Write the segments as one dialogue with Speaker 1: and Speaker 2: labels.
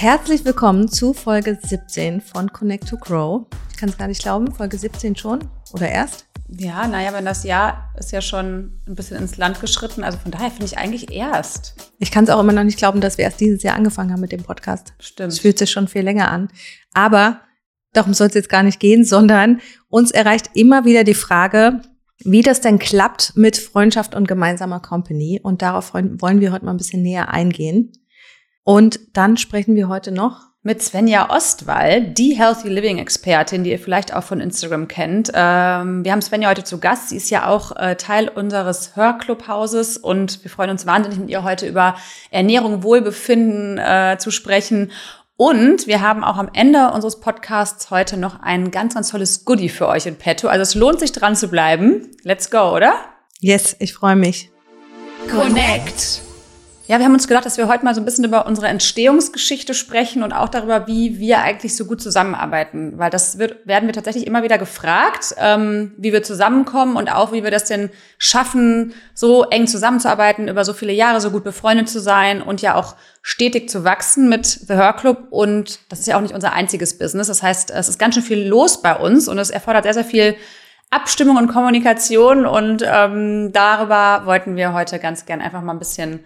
Speaker 1: Herzlich willkommen zu Folge 17 von Connect to Grow. Ich kann es gar nicht glauben, Folge 17 schon oder erst?
Speaker 2: Ja, naja, wenn das Jahr ist ja schon ein bisschen ins Land geschritten. Also von daher finde ich eigentlich erst.
Speaker 1: Ich kann es auch immer noch nicht glauben, dass wir erst dieses Jahr angefangen haben mit dem Podcast.
Speaker 2: Stimmt.
Speaker 1: Es fühlt sich schon viel länger an. Aber darum soll es jetzt gar nicht gehen, sondern uns erreicht immer wieder die Frage, wie das denn klappt mit Freundschaft und gemeinsamer Company. Und darauf wollen wir heute mal ein bisschen näher eingehen. Und dann sprechen wir heute noch
Speaker 2: mit Svenja Ostwall, die Healthy Living Expertin, die ihr vielleicht auch von Instagram kennt. Ähm, wir haben Svenja heute zu Gast. Sie ist ja auch äh, Teil unseres Hörclubhauses und wir freuen uns wahnsinnig mit ihr heute über Ernährung, Wohlbefinden äh, zu sprechen. Und wir haben auch am Ende unseres Podcasts heute noch ein ganz, ganz tolles Goodie für euch in petto. Also es lohnt sich dran zu bleiben. Let's go, oder?
Speaker 1: Yes, ich freue mich.
Speaker 2: Connect. Ja, wir haben uns gedacht, dass wir heute mal so ein bisschen über unsere Entstehungsgeschichte sprechen und auch darüber, wie wir eigentlich so gut zusammenarbeiten. Weil das wird, werden wir tatsächlich immer wieder gefragt, ähm, wie wir zusammenkommen und auch, wie wir das denn schaffen, so eng zusammenzuarbeiten, über so viele Jahre so gut befreundet zu sein und ja auch stetig zu wachsen mit The Her Club. Und das ist ja auch nicht unser einziges Business. Das heißt, es ist ganz schön viel los bei uns und es erfordert sehr, sehr viel Abstimmung und Kommunikation. Und ähm, darüber wollten wir heute ganz gern einfach mal ein bisschen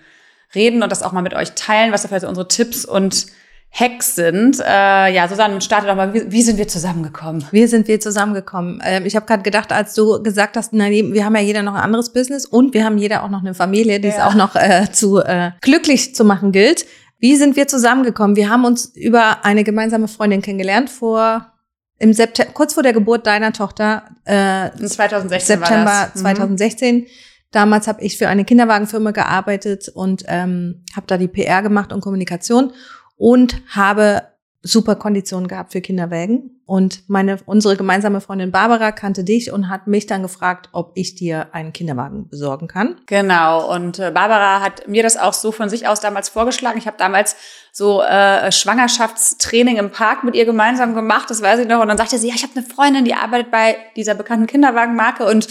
Speaker 2: reden und das auch mal mit euch teilen, was dafür so unsere Tipps und Hacks sind. Äh, ja, Susanne, starte doch mal, wie, wie, sind wir zusammengekommen?
Speaker 1: Wie sind wir zusammengekommen? Ähm, ich habe gerade gedacht, als du gesagt hast, na, wir haben ja jeder noch ein anderes Business und wir haben jeder auch noch eine Familie, die ja. es auch noch äh, zu äh, glücklich zu machen gilt. Wie sind wir zusammengekommen? Wir haben uns über eine gemeinsame Freundin kennengelernt vor im September, kurz vor der Geburt deiner Tochter.
Speaker 2: Äh, In 2016
Speaker 1: September war das. 2016. Mhm. Damals habe ich für eine Kinderwagenfirma gearbeitet und ähm, habe da die PR gemacht und Kommunikation und habe super Konditionen gehabt für Kinderwägen. Und meine, unsere gemeinsame Freundin Barbara kannte dich und hat mich dann gefragt, ob ich dir einen Kinderwagen besorgen kann.
Speaker 2: Genau. Und äh, Barbara hat mir das auch so von sich aus damals vorgeschlagen. Ich habe damals so äh, Schwangerschaftstraining im Park mit ihr gemeinsam gemacht, das weiß ich noch. Und dann sagte sie, ja, ich habe eine Freundin, die arbeitet bei dieser bekannten Kinderwagenmarke und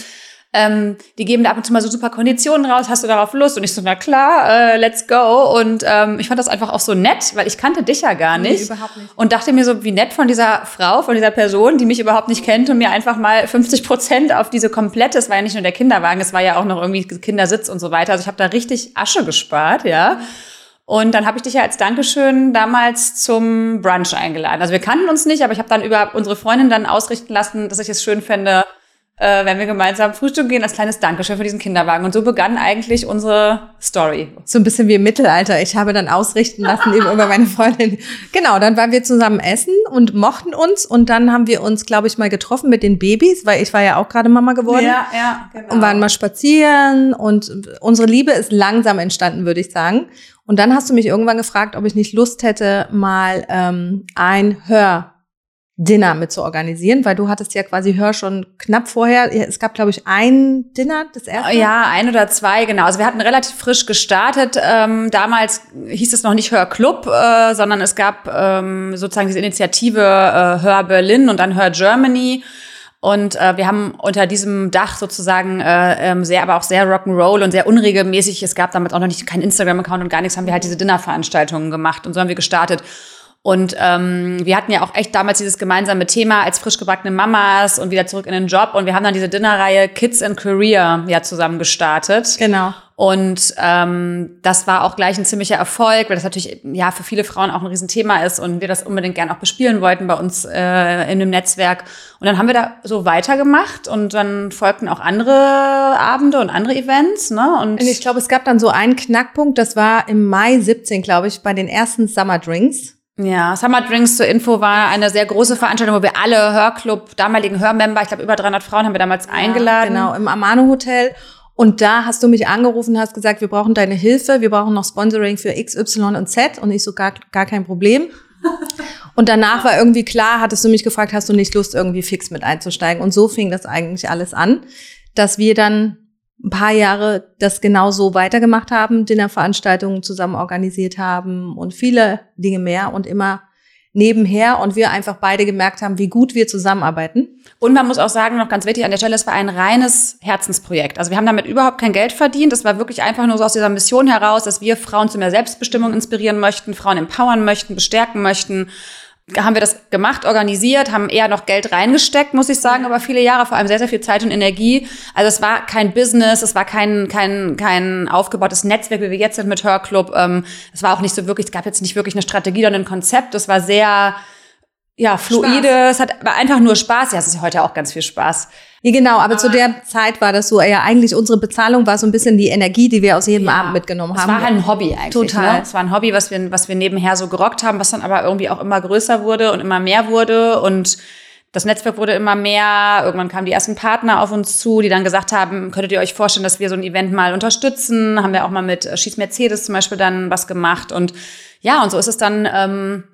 Speaker 2: ähm, die geben da ab und zu mal so super Konditionen raus, hast du darauf Lust? Und ich so, na klar, äh, let's go. Und ähm, ich fand das einfach auch so nett, weil ich kannte dich ja gar nicht.
Speaker 1: Nee, überhaupt nicht.
Speaker 2: Und dachte mir so, wie nett von dieser Frau, von dieser Person, die mich überhaupt nicht kennt und mir einfach mal 50 Prozent auf diese komplette, es war ja nicht nur der Kinderwagen, es war ja auch noch irgendwie Kindersitz und so weiter. Also ich habe da richtig Asche gespart, ja. Und dann habe ich dich ja als Dankeschön damals zum Brunch eingeladen. Also wir kannten uns nicht, aber ich habe dann über unsere Freundin dann ausrichten lassen, dass ich es schön fände, äh, wenn wir gemeinsam Frühstück gehen, als kleines Dankeschön für diesen Kinderwagen. Und so begann eigentlich unsere Story.
Speaker 1: So ein bisschen wie im Mittelalter. Ich habe dann ausrichten lassen eben über meine Freundin. Genau, dann waren wir zusammen essen und mochten uns. Und dann haben wir uns, glaube ich, mal getroffen mit den Babys, weil ich war ja auch gerade Mama geworden.
Speaker 2: Ja, ja, genau.
Speaker 1: Und waren mal spazieren. Und unsere Liebe ist langsam entstanden, würde ich sagen. Und dann hast du mich irgendwann gefragt, ob ich nicht Lust hätte, mal ähm, ein Hör Dinner mit zu organisieren, weil du hattest ja quasi Hör schon knapp vorher. Es gab, glaube ich, ein Dinner, das erste.
Speaker 2: Ja, ein oder zwei, genau. Also wir hatten relativ frisch gestartet. Ähm, damals hieß es noch nicht Hör Club, äh, sondern es gab ähm, sozusagen diese Initiative äh, Hör Berlin und dann Hör Germany. Und äh, wir haben unter diesem Dach sozusagen äh, ähm, sehr, aber auch sehr Rock'n'Roll und sehr unregelmäßig. Es gab damals auch noch nicht kein Instagram-Account und gar nichts. Haben wir halt diese Dinnerveranstaltungen gemacht und so haben wir gestartet. Und ähm, wir hatten ja auch echt damals dieses gemeinsame Thema als frisch gebackene Mamas und wieder zurück in den Job. Und wir haben dann diese Dinnerreihe Kids and Career ja zusammen gestartet.
Speaker 1: Genau.
Speaker 2: Und ähm, das war auch gleich ein ziemlicher Erfolg, weil das natürlich ja für viele Frauen auch ein Riesenthema ist und wir das unbedingt gern auch bespielen wollten bei uns äh, in dem Netzwerk. Und dann haben wir da so weitergemacht und dann folgten auch andere Abende und andere Events. Ne?
Speaker 1: Und, und ich glaube, es gab dann so einen Knackpunkt, das war im Mai 17, glaube ich, bei den ersten Summer Drinks.
Speaker 2: Ja, Summer Drinks zur Info war eine sehr große Veranstaltung, wo wir alle Hörclub, damaligen Hörmember, ich glaube über 300 Frauen haben wir damals ja, eingeladen.
Speaker 1: Genau, im Amano Hotel. Und da hast du mich angerufen, hast gesagt, wir brauchen deine Hilfe, wir brauchen noch Sponsoring für X, Y und Z. Und ich so, gar, gar kein Problem. Und danach war irgendwie klar, hattest du mich gefragt, hast du nicht Lust, irgendwie fix mit einzusteigen? Und so fing das eigentlich alles an, dass wir dann ein paar Jahre das genauso weitergemacht haben, Dinnerveranstaltungen zusammen organisiert haben und viele Dinge mehr und immer nebenher und wir einfach beide gemerkt haben, wie gut wir zusammenarbeiten.
Speaker 2: Und man muss auch sagen, noch ganz wichtig an der Stelle, es war ein reines Herzensprojekt. Also wir haben damit überhaupt kein Geld verdient. Es war wirklich einfach nur so aus dieser Mission heraus, dass wir Frauen zu mehr Selbstbestimmung inspirieren möchten, Frauen empowern möchten, bestärken möchten haben wir das gemacht, organisiert, haben eher noch Geld reingesteckt, muss ich sagen, aber viele Jahre, vor allem sehr, sehr viel Zeit und Energie. Also es war kein Business, es war kein, kein, kein aufgebautes Netzwerk, wie wir jetzt sind mit Hörclub. Ähm, es war auch nicht so wirklich, es gab jetzt nicht wirklich eine Strategie oder ein Konzept. Es war sehr, ja, fluide. Spaß. Es hat einfach nur Spaß. Ja, es ist heute auch ganz viel Spaß.
Speaker 1: Ja, genau, aber, aber, zu der Zeit war das so, ja, eigentlich unsere Bezahlung war so ein bisschen die Energie, die wir aus jedem ja, Abend mitgenommen haben.
Speaker 2: Es war halt ein Hobby eigentlich. Total. Ne? Es war ein Hobby, was wir, was wir nebenher so gerockt haben, was dann aber irgendwie auch immer größer wurde und immer mehr wurde und das Netzwerk wurde immer mehr. Irgendwann kamen die ersten Partner auf uns zu, die dann gesagt haben, könntet ihr euch vorstellen, dass wir so ein Event mal unterstützen? Haben wir auch mal mit Schieß Mercedes zum Beispiel dann was gemacht. Und ja, und so ist es dann ähm,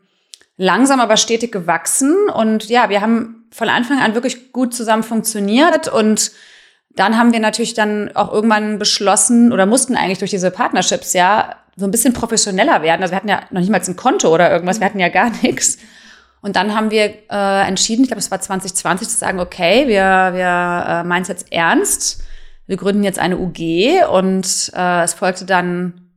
Speaker 2: langsam aber stetig gewachsen. Und ja, wir haben von Anfang an wirklich gut zusammen funktioniert und dann haben wir natürlich dann auch irgendwann beschlossen oder mussten eigentlich durch diese Partnerships ja so ein bisschen professioneller werden. Also wir hatten ja noch nicht mal ein Konto oder irgendwas, wir hatten ja gar nichts. Und dann haben wir äh, entschieden, ich glaube, es war 2020, zu sagen, okay, wir, wir äh, meinen es jetzt ernst. Wir gründen jetzt eine UG und äh, es folgte dann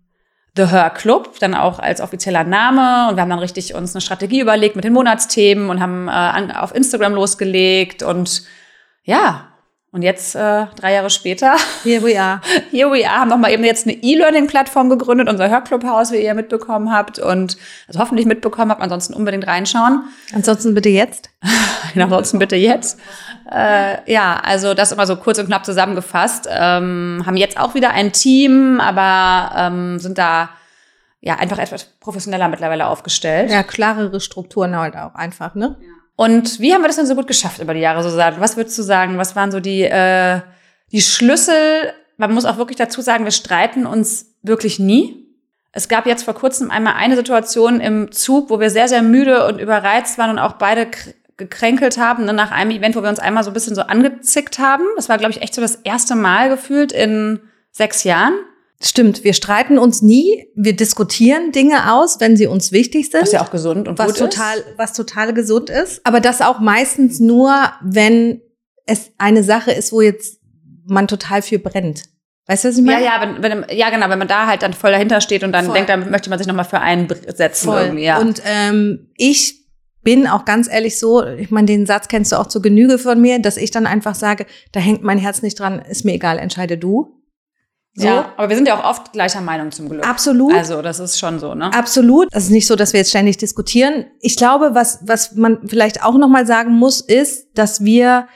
Speaker 2: The Her Club, dann auch als offizieller Name. Und wir haben dann richtig uns eine Strategie überlegt mit den Monatsthemen und haben äh, auf Instagram losgelegt. Und ja, und jetzt, äh, drei Jahre später,
Speaker 1: here we are.
Speaker 2: Here we are, haben nochmal eben jetzt eine E-Learning-Plattform gegründet, unser Hörclubhaus, wie ihr mitbekommen habt und also hoffentlich mitbekommen habt, ansonsten unbedingt reinschauen.
Speaker 1: Ansonsten bitte jetzt.
Speaker 2: genau, ansonsten bitte jetzt. Äh, ja, also das immer so kurz und knapp zusammengefasst. Ähm, haben jetzt auch wieder ein Team, aber ähm, sind da ja einfach etwas professioneller mittlerweile aufgestellt.
Speaker 1: Ja, klarere Strukturen halt auch einfach, ne? Ja.
Speaker 2: Und wie haben wir das denn so gut geschafft über die Jahre, Susanne? Was würdest du sagen? Was waren so die, äh, die Schlüssel? Man muss auch wirklich dazu sagen, wir streiten uns wirklich nie. Es gab jetzt vor kurzem einmal eine Situation im Zug, wo wir sehr, sehr müde und überreizt waren und auch beide gekränkelt haben, ne, nach einem Event, wo wir uns einmal so ein bisschen so angezickt haben. Das war, glaube ich, echt so das erste Mal gefühlt in sechs Jahren.
Speaker 1: Stimmt, wir streiten uns nie, wir diskutieren Dinge aus, wenn sie uns wichtig sind.
Speaker 2: Was ja auch gesund und
Speaker 1: was
Speaker 2: gut
Speaker 1: total, ist. Was total gesund ist. Aber das auch meistens nur, wenn es eine Sache ist, wo jetzt man total viel brennt. Weißt du, was ich meine?
Speaker 2: Ja, ja, wenn, wenn, ja, genau, wenn man da halt dann voll dahinter steht und dann voll. denkt, dann möchte man sich nochmal für einsetzen. Voll. Irgendwie, ja.
Speaker 1: Und ähm, ich bin auch ganz ehrlich so, ich meine, den Satz kennst du auch zur Genüge von mir, dass ich dann einfach sage, da hängt mein Herz nicht dran, ist mir egal, entscheide du.
Speaker 2: So. Ja, aber wir sind ja auch oft gleicher Meinung zum Glück.
Speaker 1: Absolut.
Speaker 2: Also das ist schon so, ne?
Speaker 1: Absolut. Es ist nicht so, dass wir jetzt ständig diskutieren. Ich glaube, was, was man vielleicht auch nochmal sagen muss, ist, dass wir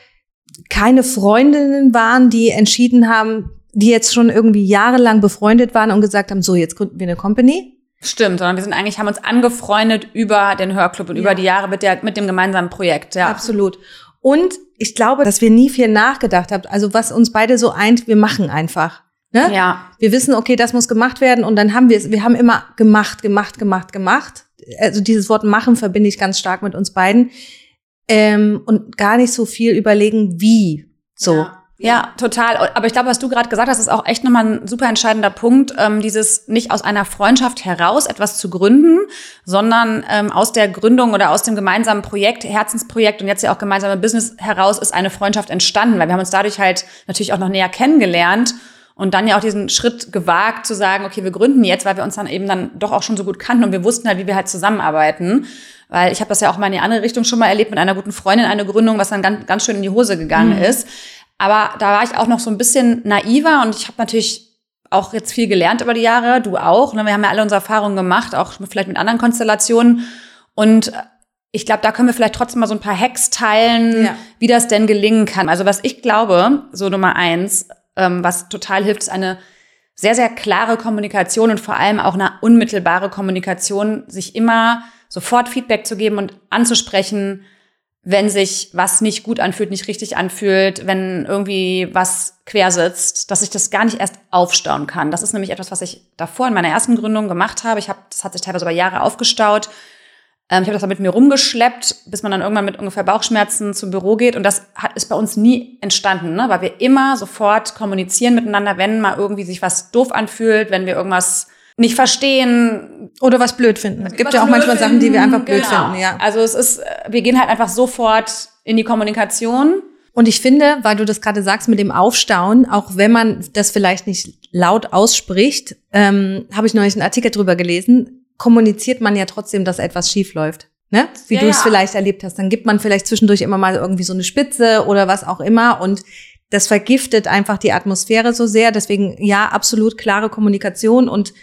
Speaker 1: keine Freundinnen waren, die entschieden haben, die jetzt schon irgendwie jahrelang befreundet waren und gesagt haben, so, jetzt gründen wir eine Company.
Speaker 2: Stimmt, sondern wir sind eigentlich, haben uns angefreundet über den Hörclub und ja. über die Jahre mit, der, mit dem gemeinsamen Projekt, ja.
Speaker 1: Absolut. Und ich glaube, dass wir nie viel nachgedacht haben. Also was uns beide so eint, wir machen einfach. Ne?
Speaker 2: Ja.
Speaker 1: Wir wissen, okay, das muss gemacht werden und dann haben wir es, wir haben immer gemacht, gemacht, gemacht, gemacht. Also dieses Wort machen verbinde ich ganz stark mit uns beiden. Ähm, und gar nicht so viel überlegen, wie. So.
Speaker 2: Ja. Ja, total. Aber ich glaube, was du gerade gesagt hast, ist auch echt nochmal ein super entscheidender Punkt, ähm, dieses nicht aus einer Freundschaft heraus etwas zu gründen, sondern ähm, aus der Gründung oder aus dem gemeinsamen Projekt, Herzensprojekt und jetzt ja auch gemeinsame Business heraus ist eine Freundschaft entstanden, weil wir haben uns dadurch halt natürlich auch noch näher kennengelernt und dann ja auch diesen Schritt gewagt zu sagen, okay, wir gründen jetzt, weil wir uns dann eben dann doch auch schon so gut kannten und wir wussten halt, wie wir halt zusammenarbeiten. Weil ich habe das ja auch mal in die andere Richtung schon mal erlebt mit einer guten Freundin, eine Gründung, was dann ganz, ganz schön in die Hose gegangen mhm. ist. Aber da war ich auch noch so ein bisschen naiver und ich habe natürlich auch jetzt viel gelernt über die Jahre, du auch. Ne? Wir haben ja alle unsere Erfahrungen gemacht, auch vielleicht mit anderen Konstellationen. Und ich glaube, da können wir vielleicht trotzdem mal so ein paar Hacks teilen, ja. wie das denn gelingen kann. Also was ich glaube, so Nummer eins, ähm, was total hilft, ist eine sehr, sehr klare Kommunikation und vor allem auch eine unmittelbare Kommunikation, sich immer sofort Feedback zu geben und anzusprechen, wenn sich was nicht gut anfühlt, nicht richtig anfühlt, wenn irgendwie was quer sitzt, dass ich das gar nicht erst aufstauen kann. Das ist nämlich etwas, was ich davor in meiner ersten Gründung gemacht habe. Ich habe, das hat sich teilweise über Jahre aufgestaut. Ähm, ich habe das dann mit mir rumgeschleppt, bis man dann irgendwann mit ungefähr Bauchschmerzen zum Büro geht. Und das hat, ist bei uns nie entstanden, ne? weil wir immer sofort kommunizieren miteinander, wenn mal irgendwie sich was doof anfühlt, wenn wir irgendwas nicht verstehen.
Speaker 1: Oder was blöd finden. Es gibt ja auch manchmal finden. Sachen, die wir einfach blöd genau. finden, ja.
Speaker 2: Also es ist, wir gehen halt einfach sofort in die Kommunikation.
Speaker 1: Und ich finde, weil du das gerade sagst mit dem Aufstauen, auch wenn man das vielleicht nicht laut ausspricht, ähm, habe ich neulich einen Artikel drüber gelesen, kommuniziert man ja trotzdem, dass etwas schief läuft. Ne? Wie ja, du es ja. vielleicht erlebt hast. Dann gibt man vielleicht zwischendurch immer mal irgendwie so eine Spitze oder was auch immer. Und das vergiftet einfach die Atmosphäre so sehr. Deswegen ja, absolut klare Kommunikation und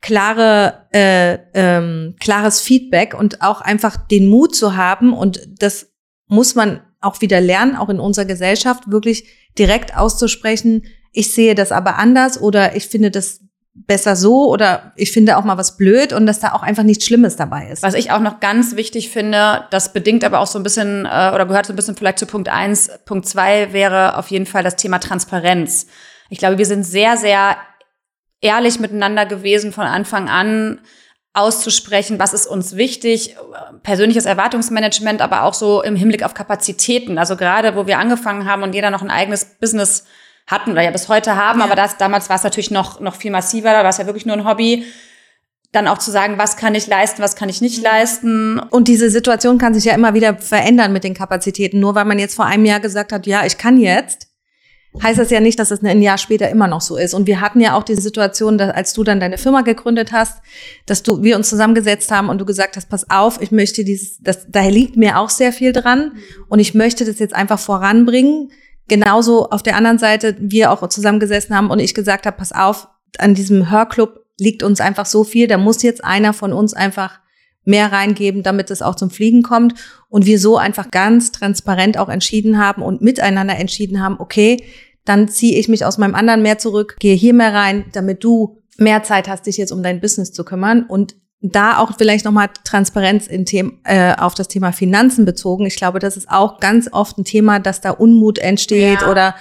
Speaker 1: klare, äh, ähm, klares Feedback und auch einfach den Mut zu haben. Und das muss man auch wieder lernen, auch in unserer Gesellschaft, wirklich direkt auszusprechen, ich sehe das aber anders oder ich finde das besser so oder ich finde auch mal was blöd und dass da auch einfach nichts Schlimmes dabei ist.
Speaker 2: Was ich auch noch ganz wichtig finde, das bedingt aber auch so ein bisschen äh, oder gehört so ein bisschen vielleicht zu Punkt eins. Punkt zwei wäre auf jeden Fall das Thema Transparenz. Ich glaube, wir sind sehr, sehr ehrlich miteinander gewesen von Anfang an auszusprechen, was ist uns wichtig, persönliches Erwartungsmanagement, aber auch so im Hinblick auf Kapazitäten. Also gerade, wo wir angefangen haben und jeder noch ein eigenes Business hatten oder ja bis heute haben, ja. aber das, damals war es natürlich noch, noch viel massiver, da war es ja wirklich nur ein Hobby. Dann auch zu sagen, was kann ich leisten, was kann ich nicht leisten.
Speaker 1: Und diese Situation kann sich ja immer wieder verändern mit den Kapazitäten. Nur weil man jetzt vor einem Jahr gesagt hat, ja, ich kann jetzt, heißt das ja nicht, dass es ein Jahr später immer noch so ist. Und wir hatten ja auch diese Situation, dass, als du dann deine Firma gegründet hast, dass du, wir uns zusammengesetzt haben und du gesagt hast, pass auf, ich möchte dieses, das, da liegt mir auch sehr viel dran und ich möchte das jetzt einfach voranbringen. Genauso auf der anderen Seite wir auch zusammengesessen haben und ich gesagt habe, pass auf, an diesem Hörclub liegt uns einfach so viel, da muss jetzt einer von uns einfach mehr reingeben, damit es auch zum Fliegen kommt. Und wir so einfach ganz transparent auch entschieden haben und miteinander entschieden haben, okay, dann ziehe ich mich aus meinem anderen mehr zurück, gehe hier mehr rein, damit du mehr Zeit hast, dich jetzt um dein Business zu kümmern. Und da auch vielleicht nochmal Transparenz in Themen, äh, auf das Thema Finanzen bezogen. Ich glaube, das ist auch ganz oft ein Thema, dass da Unmut entsteht ja. oder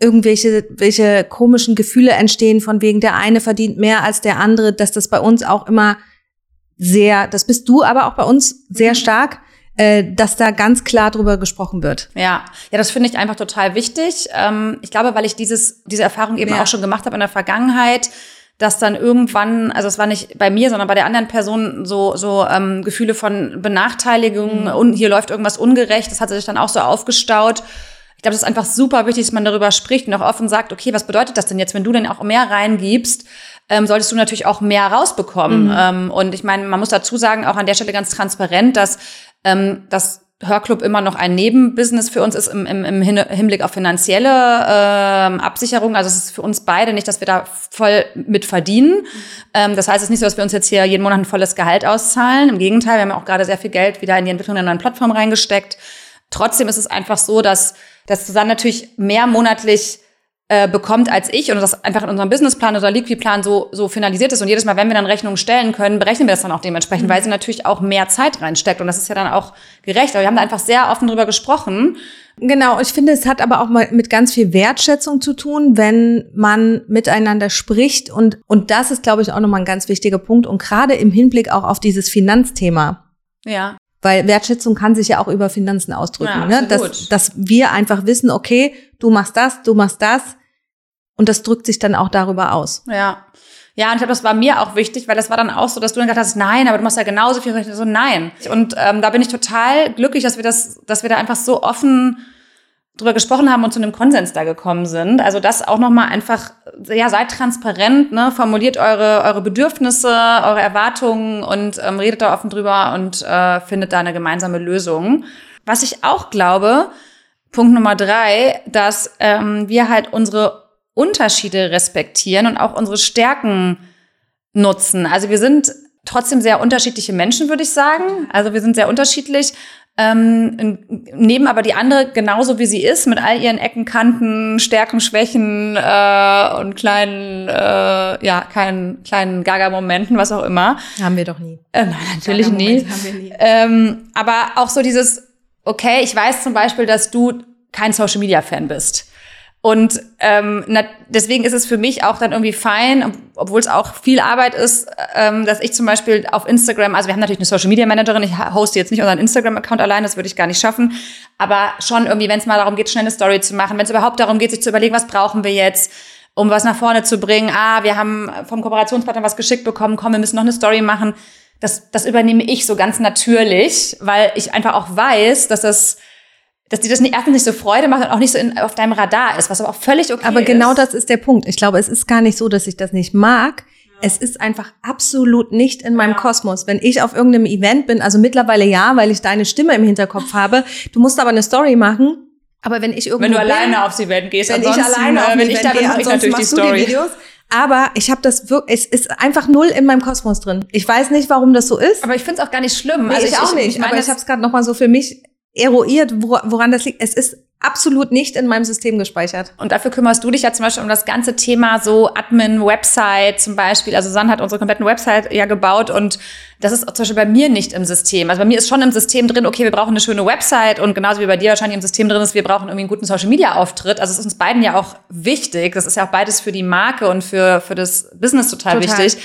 Speaker 1: irgendwelche welche komischen Gefühle entstehen, von wegen der eine verdient mehr als der andere, dass das bei uns auch immer sehr, das bist du aber auch bei uns sehr mhm. stark, äh, dass da ganz klar drüber gesprochen wird.
Speaker 2: Ja, ja, das finde ich einfach total wichtig. Ähm, ich glaube, weil ich dieses, diese Erfahrung eben ja. auch schon gemacht habe in der Vergangenheit, dass dann irgendwann, also es war nicht bei mir, sondern bei der anderen Person so so ähm, Gefühle von Benachteiligung mhm. und hier läuft irgendwas ungerecht. Das hat sich dann auch so aufgestaut. Ich glaube, das ist einfach super wichtig, dass man darüber spricht und auch offen sagt, okay, was bedeutet das denn jetzt, wenn du denn auch mehr reingibst? ähm, solltest du natürlich auch mehr rausbekommen. Mhm. Ähm, und ich meine, man muss dazu sagen, auch an der Stelle ganz transparent, dass ähm, das Hörclub immer noch ein Nebenbusiness für uns ist im, im, im Hinblick auf finanzielle ähm, Absicherung. Also es ist für uns beide nicht, dass wir da voll mit verdienen. Ähm, das heißt, es ist nicht so, dass wir uns jetzt hier jeden Monat ein volles Gehalt auszahlen. Im Gegenteil, wir haben auch gerade sehr viel Geld wieder in die Entwicklung einer neuen Plattform reingesteckt. Trotzdem ist es einfach so, dass, dass Susanne natürlich mehr monatlich äh, bekommt als ich und das einfach in unserem Businessplan oder Liquidplan so, so finalisiert ist. Und jedes Mal, wenn wir dann Rechnungen stellen können, berechnen wir das dann auch dementsprechend, mhm. weil sie natürlich auch mehr Zeit reinsteckt. Und das ist ja dann auch gerecht. Aber wir haben da einfach sehr offen drüber gesprochen.
Speaker 1: Genau, ich finde, es hat aber auch mal mit ganz viel Wertschätzung zu tun, wenn man miteinander spricht. Und, und das ist, glaube ich, auch nochmal ein ganz wichtiger Punkt. Und gerade im Hinblick auch auf dieses Finanzthema.
Speaker 2: Ja.
Speaker 1: Weil Wertschätzung kann sich ja auch über Finanzen ausdrücken. Ja, ne? dass, dass wir einfach wissen, okay, du machst das, du machst das. Und das drückt sich dann auch darüber aus.
Speaker 2: Ja. Ja, und ich glaube, das war mir auch wichtig, weil das war dann auch so, dass du dann gedacht hast, nein, aber du machst ja genauso viel. So, nein. Und ähm, da bin ich total glücklich, dass wir das, dass wir da einfach so offen drüber gesprochen haben und zu einem Konsens da gekommen sind. Also das auch nochmal einfach, ja, seid transparent, ne? formuliert eure, eure Bedürfnisse, eure Erwartungen und ähm, redet da offen drüber und äh, findet da eine gemeinsame Lösung. Was ich auch glaube, Punkt Nummer drei, dass ähm, wir halt unsere Unterschiede respektieren und auch unsere Stärken nutzen. Also wir sind trotzdem sehr unterschiedliche Menschen, würde ich sagen. Also wir sind sehr unterschiedlich, ähm, nehmen aber die andere genauso wie sie ist, mit all ihren Ecken, Kanten, Stärken, Schwächen äh, und kleinen, äh, ja, kleinen, kleinen Gaga-Momenten, was auch immer.
Speaker 1: Haben wir doch nie.
Speaker 2: Äh, nein, natürlich nie. Haben wir nie. Ähm, aber auch so dieses, okay, ich weiß zum Beispiel, dass du kein Social-Media-Fan bist. Und ähm, na, deswegen ist es für mich auch dann irgendwie fein, obwohl es auch viel Arbeit ist, ähm, dass ich zum Beispiel auf Instagram, also wir haben natürlich eine Social Media Managerin, ich hoste jetzt nicht unseren Instagram-Account allein, das würde ich gar nicht schaffen, aber schon irgendwie, wenn es mal darum geht, schnell eine Story zu machen, wenn es überhaupt darum geht, sich zu überlegen, was brauchen wir jetzt, um was nach vorne zu bringen. Ah, wir haben vom Kooperationspartner was geschickt bekommen, komm, wir müssen noch eine Story machen. Das, das übernehme ich so ganz natürlich, weil ich einfach auch weiß, dass das dass dir das nicht, erstens nicht so Freude macht und auch nicht so in, auf deinem Radar ist, was aber auch völlig okay
Speaker 1: Aber
Speaker 2: ist.
Speaker 1: genau das ist der Punkt. Ich glaube, es ist gar nicht so, dass ich das nicht mag. Es ist einfach absolut nicht in meinem Kosmos. Wenn ich auf irgendeinem Event bin, also mittlerweile ja, weil ich deine Stimme im Hinterkopf habe, du musst aber eine Story machen. Aber wenn ich irgendwo
Speaker 2: wenn du
Speaker 1: bin,
Speaker 2: alleine aufs Event gehst,
Speaker 1: wenn ich alleine auf
Speaker 2: äh,
Speaker 1: ein
Speaker 2: wenn ich
Speaker 1: Event
Speaker 2: da bin,
Speaker 1: gehe,
Speaker 2: ich
Speaker 1: ansonsten
Speaker 2: natürlich die
Speaker 1: machst du die
Speaker 2: Story.
Speaker 1: Videos. Aber ich habe das wirklich, es ist einfach null in meinem Kosmos drin. Ich weiß nicht, warum das so ist.
Speaker 2: Aber ich finde es auch gar nicht schlimm.
Speaker 1: Nee,
Speaker 2: also
Speaker 1: ich, auch nicht.
Speaker 2: Ich meine,
Speaker 1: aber ich habe es gerade noch mal so für mich eruiert, wo- woran das liegt. Es ist absolut nicht in meinem System gespeichert.
Speaker 2: Und dafür kümmerst du dich ja zum Beispiel um das ganze Thema so Admin, Website zum Beispiel. Also San hat unsere kompletten Website ja gebaut und das ist zum Beispiel bei mir nicht im System. Also bei mir ist schon im System drin, okay, wir brauchen eine schöne Website und genauso wie bei dir wahrscheinlich im System drin ist, wir brauchen irgendwie einen guten Social Media Auftritt. Also es ist uns beiden ja auch wichtig. Das ist ja auch beides für die Marke und für, für das Business total,
Speaker 1: Total.
Speaker 2: wichtig.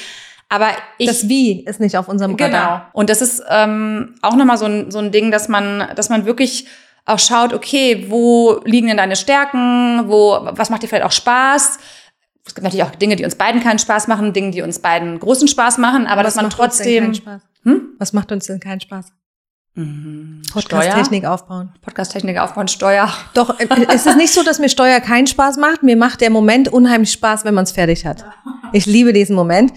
Speaker 2: Aber ich,
Speaker 1: das Wie ist nicht auf unserem
Speaker 2: Genau.
Speaker 1: Radar.
Speaker 2: Und das ist ähm, auch nochmal so ein, so ein Ding, dass man, dass man wirklich auch schaut, okay, wo liegen denn deine Stärken, wo, was macht dir vielleicht auch Spaß? Es gibt natürlich auch Dinge, die uns beiden keinen Spaß machen, Dinge, die uns beiden großen Spaß machen, aber dass man
Speaker 1: macht uns denn
Speaker 2: trotzdem
Speaker 1: keinen Spaß?
Speaker 2: Hm?
Speaker 1: Was macht uns denn keinen Spaß?
Speaker 2: Mhm.
Speaker 1: Podcast-Technik aufbauen.
Speaker 2: Podcast-Technik aufbauen, Steuer.
Speaker 1: Doch, äh, es ist nicht so, dass mir Steuer keinen Spaß macht. Mir macht der Moment unheimlich Spaß, wenn man es fertig hat. Ich liebe diesen Moment.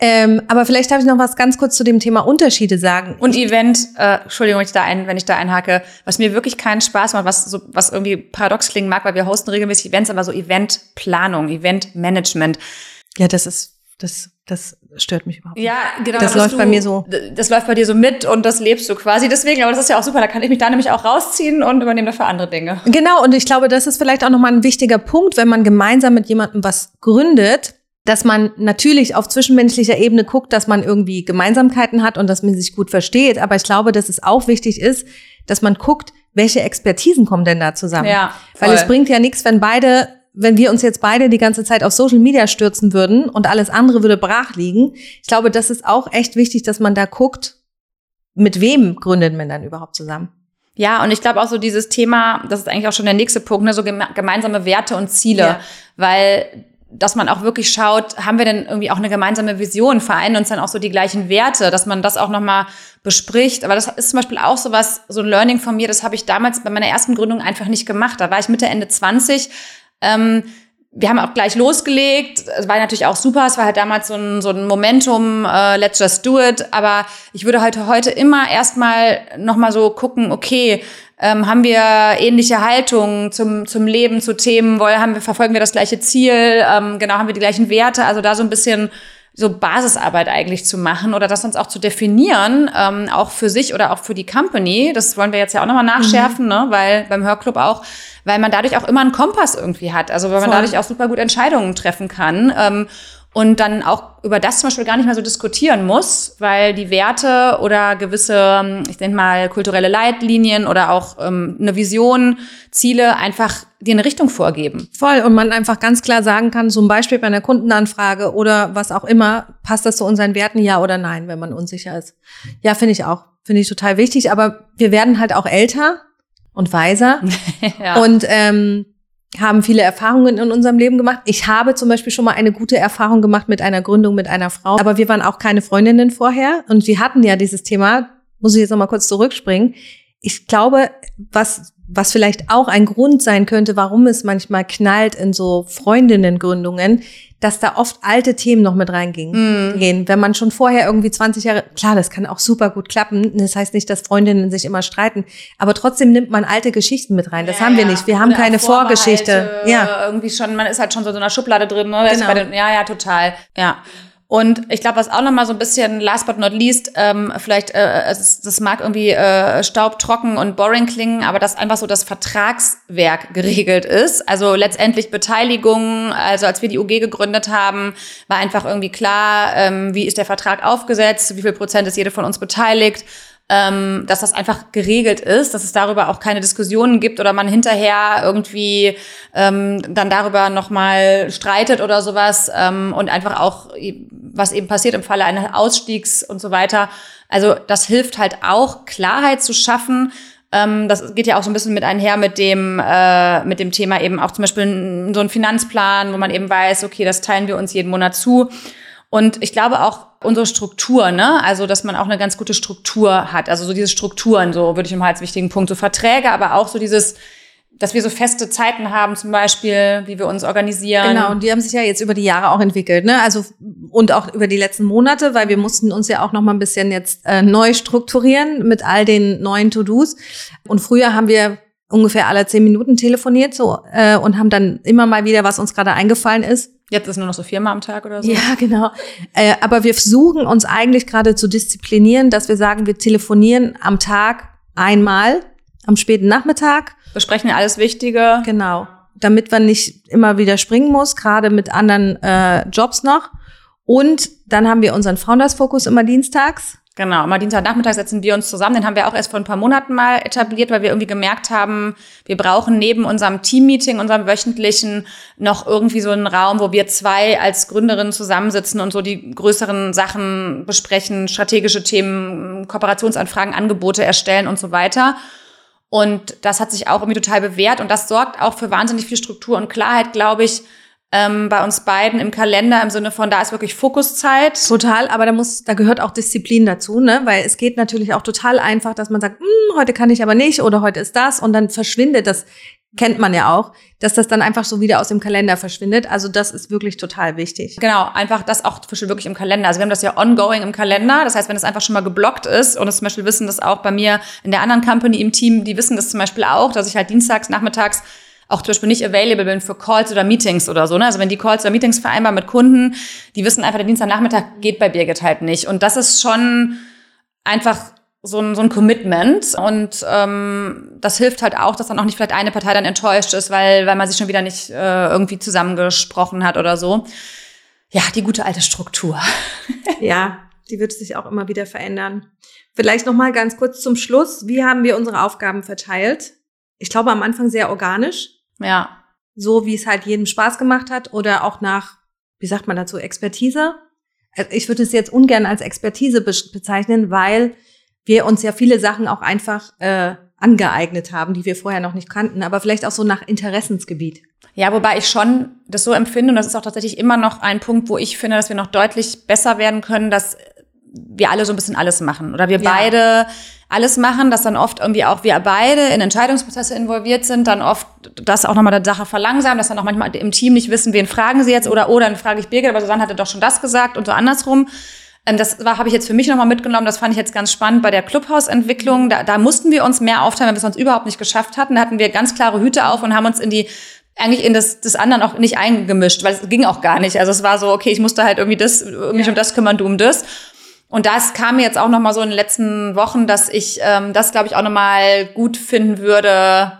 Speaker 1: Ähm, aber vielleicht darf ich noch was ganz kurz zu dem Thema Unterschiede sagen.
Speaker 2: Und Event, äh, Entschuldigung, wenn ich da, ein, wenn ich da einhake, was mir wirklich keinen Spaß macht, was, so, was irgendwie paradox klingen mag, weil wir hosten regelmäßig Events, aber so Eventplanung, Eventmanagement.
Speaker 1: Ja, das ist, das, das stört mich überhaupt nicht.
Speaker 2: Ja, genau.
Speaker 1: Das läuft bei mir so.
Speaker 2: Das läuft bei dir so mit und das lebst du quasi deswegen. Aber das ist ja auch super. Da kann ich mich da nämlich auch rausziehen und übernehme dafür andere Dinge.
Speaker 1: Genau, und ich glaube, das ist vielleicht auch nochmal ein wichtiger Punkt, wenn man gemeinsam mit jemandem was gründet, dass man natürlich auf zwischenmenschlicher Ebene guckt, dass man irgendwie Gemeinsamkeiten hat und dass man sich gut versteht. Aber ich glaube, dass es auch wichtig ist, dass man guckt, welche Expertisen kommen denn da zusammen.
Speaker 2: Ja,
Speaker 1: Weil es bringt ja nichts, wenn beide, wenn wir uns jetzt beide die ganze Zeit auf Social Media stürzen würden und alles andere würde brach liegen. Ich glaube, das ist auch echt wichtig, dass man da guckt, mit wem gründet man dann überhaupt zusammen.
Speaker 2: Ja, und ich glaube auch so dieses Thema, das ist eigentlich auch schon der nächste Punkt, ne, so geme gemeinsame Werte und Ziele.
Speaker 1: Ja.
Speaker 2: Weil dass man auch wirklich schaut, haben wir denn irgendwie auch eine gemeinsame Vision, vereinen uns dann auch so die gleichen Werte, dass man das auch nochmal bespricht. Aber das ist zum Beispiel auch so was, so ein Learning von mir, das habe ich damals bei meiner ersten Gründung einfach nicht gemacht. Da war ich Mitte, Ende 20. Ähm, wir haben auch gleich losgelegt. Es war natürlich auch super. Es war halt damals so ein, so ein Momentum, äh, let's just do it. Aber ich würde heute, heute immer erstmal nochmal so gucken, okay, ähm, haben wir ähnliche Haltungen zum, zum Leben, zu Themen, wollen, haben wir, verfolgen wir das gleiche Ziel, ähm, genau, haben wir die gleichen Werte, also da so ein bisschen so Basisarbeit eigentlich zu machen oder das uns auch zu definieren, ähm, auch für sich oder auch für die Company. Das wollen wir jetzt ja auch nochmal nachschärfen, ne? weil beim Hörclub auch, weil man dadurch auch immer einen Kompass irgendwie hat. Also weil man
Speaker 1: Voll.
Speaker 2: dadurch auch super gut Entscheidungen treffen kann. Ähm, und dann auch über das zum Beispiel gar nicht mehr so diskutieren muss, weil die Werte oder gewisse, ähm, ich nenne mal kulturelle Leitlinien oder auch ähm, eine Vision, Ziele einfach dir eine Richtung vorgeben.
Speaker 1: Voll. Und man einfach ganz klar sagen kann, zum Beispiel bei einer Kundenanfrage oder was auch immer, passt das zu unseren Werten, ja oder nein, wenn man unsicher ist. Ja, finde ich auch. Finde ich total wichtig. Aber wir werden halt auch älter und weiser
Speaker 2: ja.
Speaker 1: und ähm, haben viele Erfahrungen in unserem Leben gemacht. Ich habe zum Beispiel schon mal eine gute Erfahrung gemacht mit einer Gründung mit einer Frau. Aber wir waren auch keine Freundinnen vorher. Und wir hatten ja dieses Thema, muss ich jetzt noch mal kurz zurückspringen. Ich glaube, was, was vielleicht auch ein Grund sein könnte, warum es manchmal knallt in so Freundinnengründungen, dass da oft alte Themen noch mit reingingen. Gehen. Wenn man schon vorher irgendwie 20 Jahre, klar, das kann auch super gut klappen. Das heißt nicht, dass Freundinnen sich immer streiten, aber trotzdem nimmt man alte Geschichten mit rein. Das haben wir nicht. Wir haben keine Vorgeschichte. Ja.
Speaker 2: Irgendwie schon, man ist halt schon so in einer Schublade drin, ne?
Speaker 1: Genau.
Speaker 2: den, ja, ja, total. Ja. Und ich glaube, was auch nochmal so ein bisschen, last but not least, ähm, vielleicht, äh, es ist, das mag irgendwie äh, staubtrocken und boring klingen, aber dass einfach so das Vertragswerk geregelt ist. Also letztendlich Beteiligung, also als wir die UG gegründet haben, war einfach irgendwie klar, ähm, wie ist der Vertrag aufgesetzt, wie viel Prozent ist jede von uns beteiligt ähm, dass das einfach geregelt ist, dass es darüber auch keine Diskussionen gibt oder man hinterher irgendwie ähm, dann darüber nochmal streitet oder sowas ähm, und einfach auch, was eben passiert im Falle eines Ausstiegs und so weiter. Also das hilft halt auch, Klarheit zu schaffen Ähm, das geht ja auch so ein bisschen mit einher mit dem, äh, mit dem Thema eben auch zum Beispiel so ein Finanzplan, wo man eben weiß, okay, das teilen wir uns jeden Monat zu. Und ich glaube auch unsere Struktur, ne? Also, dass man auch eine ganz gute Struktur hat. Also so diese Strukturen, so würde ich mal als wichtigen Punkt, so Verträge, aber auch so dieses, dass wir so feste Zeiten haben, zum Beispiel, wie wir uns organisieren.
Speaker 1: Genau, und die haben sich ja jetzt über die Jahre auch entwickelt, ne? Also und auch über die letzten Monate, weil wir mussten uns ja auch noch mal ein bisschen jetzt äh, neu strukturieren mit all den neuen To-Dos. Und früher haben wir ungefähr alle zehn Minuten telefoniert so äh, und haben dann immer mal wieder, was uns gerade eingefallen ist.
Speaker 2: Jetzt ist nur noch so viermal am Tag oder so.
Speaker 1: Ja, genau. Äh, aber wir versuchen uns eigentlich gerade zu disziplinieren, dass wir sagen, wir telefonieren am Tag einmal am späten Nachmittag
Speaker 2: besprechen alles Wichtige.
Speaker 1: Genau. Damit man nicht immer wieder springen muss, gerade mit anderen äh, Jobs noch. Und dann haben wir unseren Founders-Fokus immer dienstags.
Speaker 2: Genau, mal Dienstagnachmittag setzen wir uns zusammen. Den haben wir auch erst vor ein paar Monaten mal etabliert, weil wir irgendwie gemerkt haben, wir brauchen neben unserem Team-Meeting, unserem wöchentlichen, noch irgendwie so einen Raum, wo wir zwei als Gründerinnen zusammensitzen und so die größeren Sachen besprechen, strategische Themen, Kooperationsanfragen, Angebote erstellen und so weiter. Und das hat sich auch irgendwie total bewährt und das sorgt auch für wahnsinnig viel Struktur und Klarheit, glaube ich, ähm, bei uns beiden im Kalender im Sinne von, da ist wirklich Fokuszeit.
Speaker 1: Total, aber da muss, da gehört auch Disziplin dazu, ne? Weil es geht natürlich auch total einfach, dass man sagt, hm, heute kann ich aber nicht oder heute ist das und dann verschwindet das kennt man ja auch, dass das dann einfach so wieder aus dem Kalender verschwindet. Also das ist wirklich total wichtig.
Speaker 2: Genau, einfach das auch wirklich im Kalender. Also wir haben das ja ongoing im Kalender. Das heißt, wenn es einfach schon mal geblockt ist und das zum Beispiel wissen das auch bei mir in der anderen Company im Team, die wissen das zum Beispiel auch, dass ich halt dienstags, nachmittags auch zum Beispiel nicht available bin für Calls oder Meetings oder so. Ne? Also wenn die Calls oder Meetings vereinbar mit Kunden, die wissen einfach, der Dienstagnachmittag geht bei Birgit halt nicht. Und das ist schon einfach so ein, so ein Commitment. Und ähm, das hilft halt auch, dass dann auch nicht vielleicht eine Partei dann enttäuscht ist, weil, weil man sich schon wieder nicht äh, irgendwie zusammengesprochen hat oder so. Ja, die gute alte Struktur.
Speaker 1: ja, die wird sich auch immer wieder verändern. Vielleicht noch mal ganz kurz zum Schluss. Wie haben wir unsere Aufgaben verteilt? Ich glaube am Anfang sehr organisch.
Speaker 2: Ja.
Speaker 1: So wie es halt jedem Spaß gemacht hat oder auch nach, wie sagt man dazu, Expertise. Also ich würde es jetzt ungern als Expertise bezeichnen, weil wir uns ja viele Sachen auch einfach äh, angeeignet haben, die wir vorher noch nicht kannten, aber vielleicht auch so nach Interessensgebiet.
Speaker 2: Ja, wobei ich schon das so empfinde, und das ist auch tatsächlich immer noch ein Punkt, wo ich finde, dass wir noch deutlich besser werden können, dass wir alle so ein bisschen alles machen oder wir ja. beide alles machen, dass dann oft irgendwie auch wir beide in Entscheidungsprozesse involviert sind, dann oft das auch nochmal der Sache verlangsamen, dass dann auch manchmal im Team nicht wissen, wen fragen sie jetzt oder oh, dann frage ich Birgit, aber Susanne hatte doch schon das gesagt und so andersrum. Ähm, das war, habe ich jetzt für mich nochmal mitgenommen. Das fand ich jetzt ganz spannend bei der Clubhouse-Entwicklung. Da, da mussten wir uns mehr aufteilen, weil wir es sonst überhaupt nicht geschafft hatten. Da hatten wir ganz klare Hüte auf und haben uns in die eigentlich in das, das anderen auch nicht eingemischt, weil es ging auch gar nicht. Also es war so, okay, ich musste halt irgendwie das, mich ja. um das kümmern, du um das. Und das kam mir jetzt auch noch mal so in den letzten Wochen, dass ich ähm, das, glaube ich, auch noch mal gut finden würde.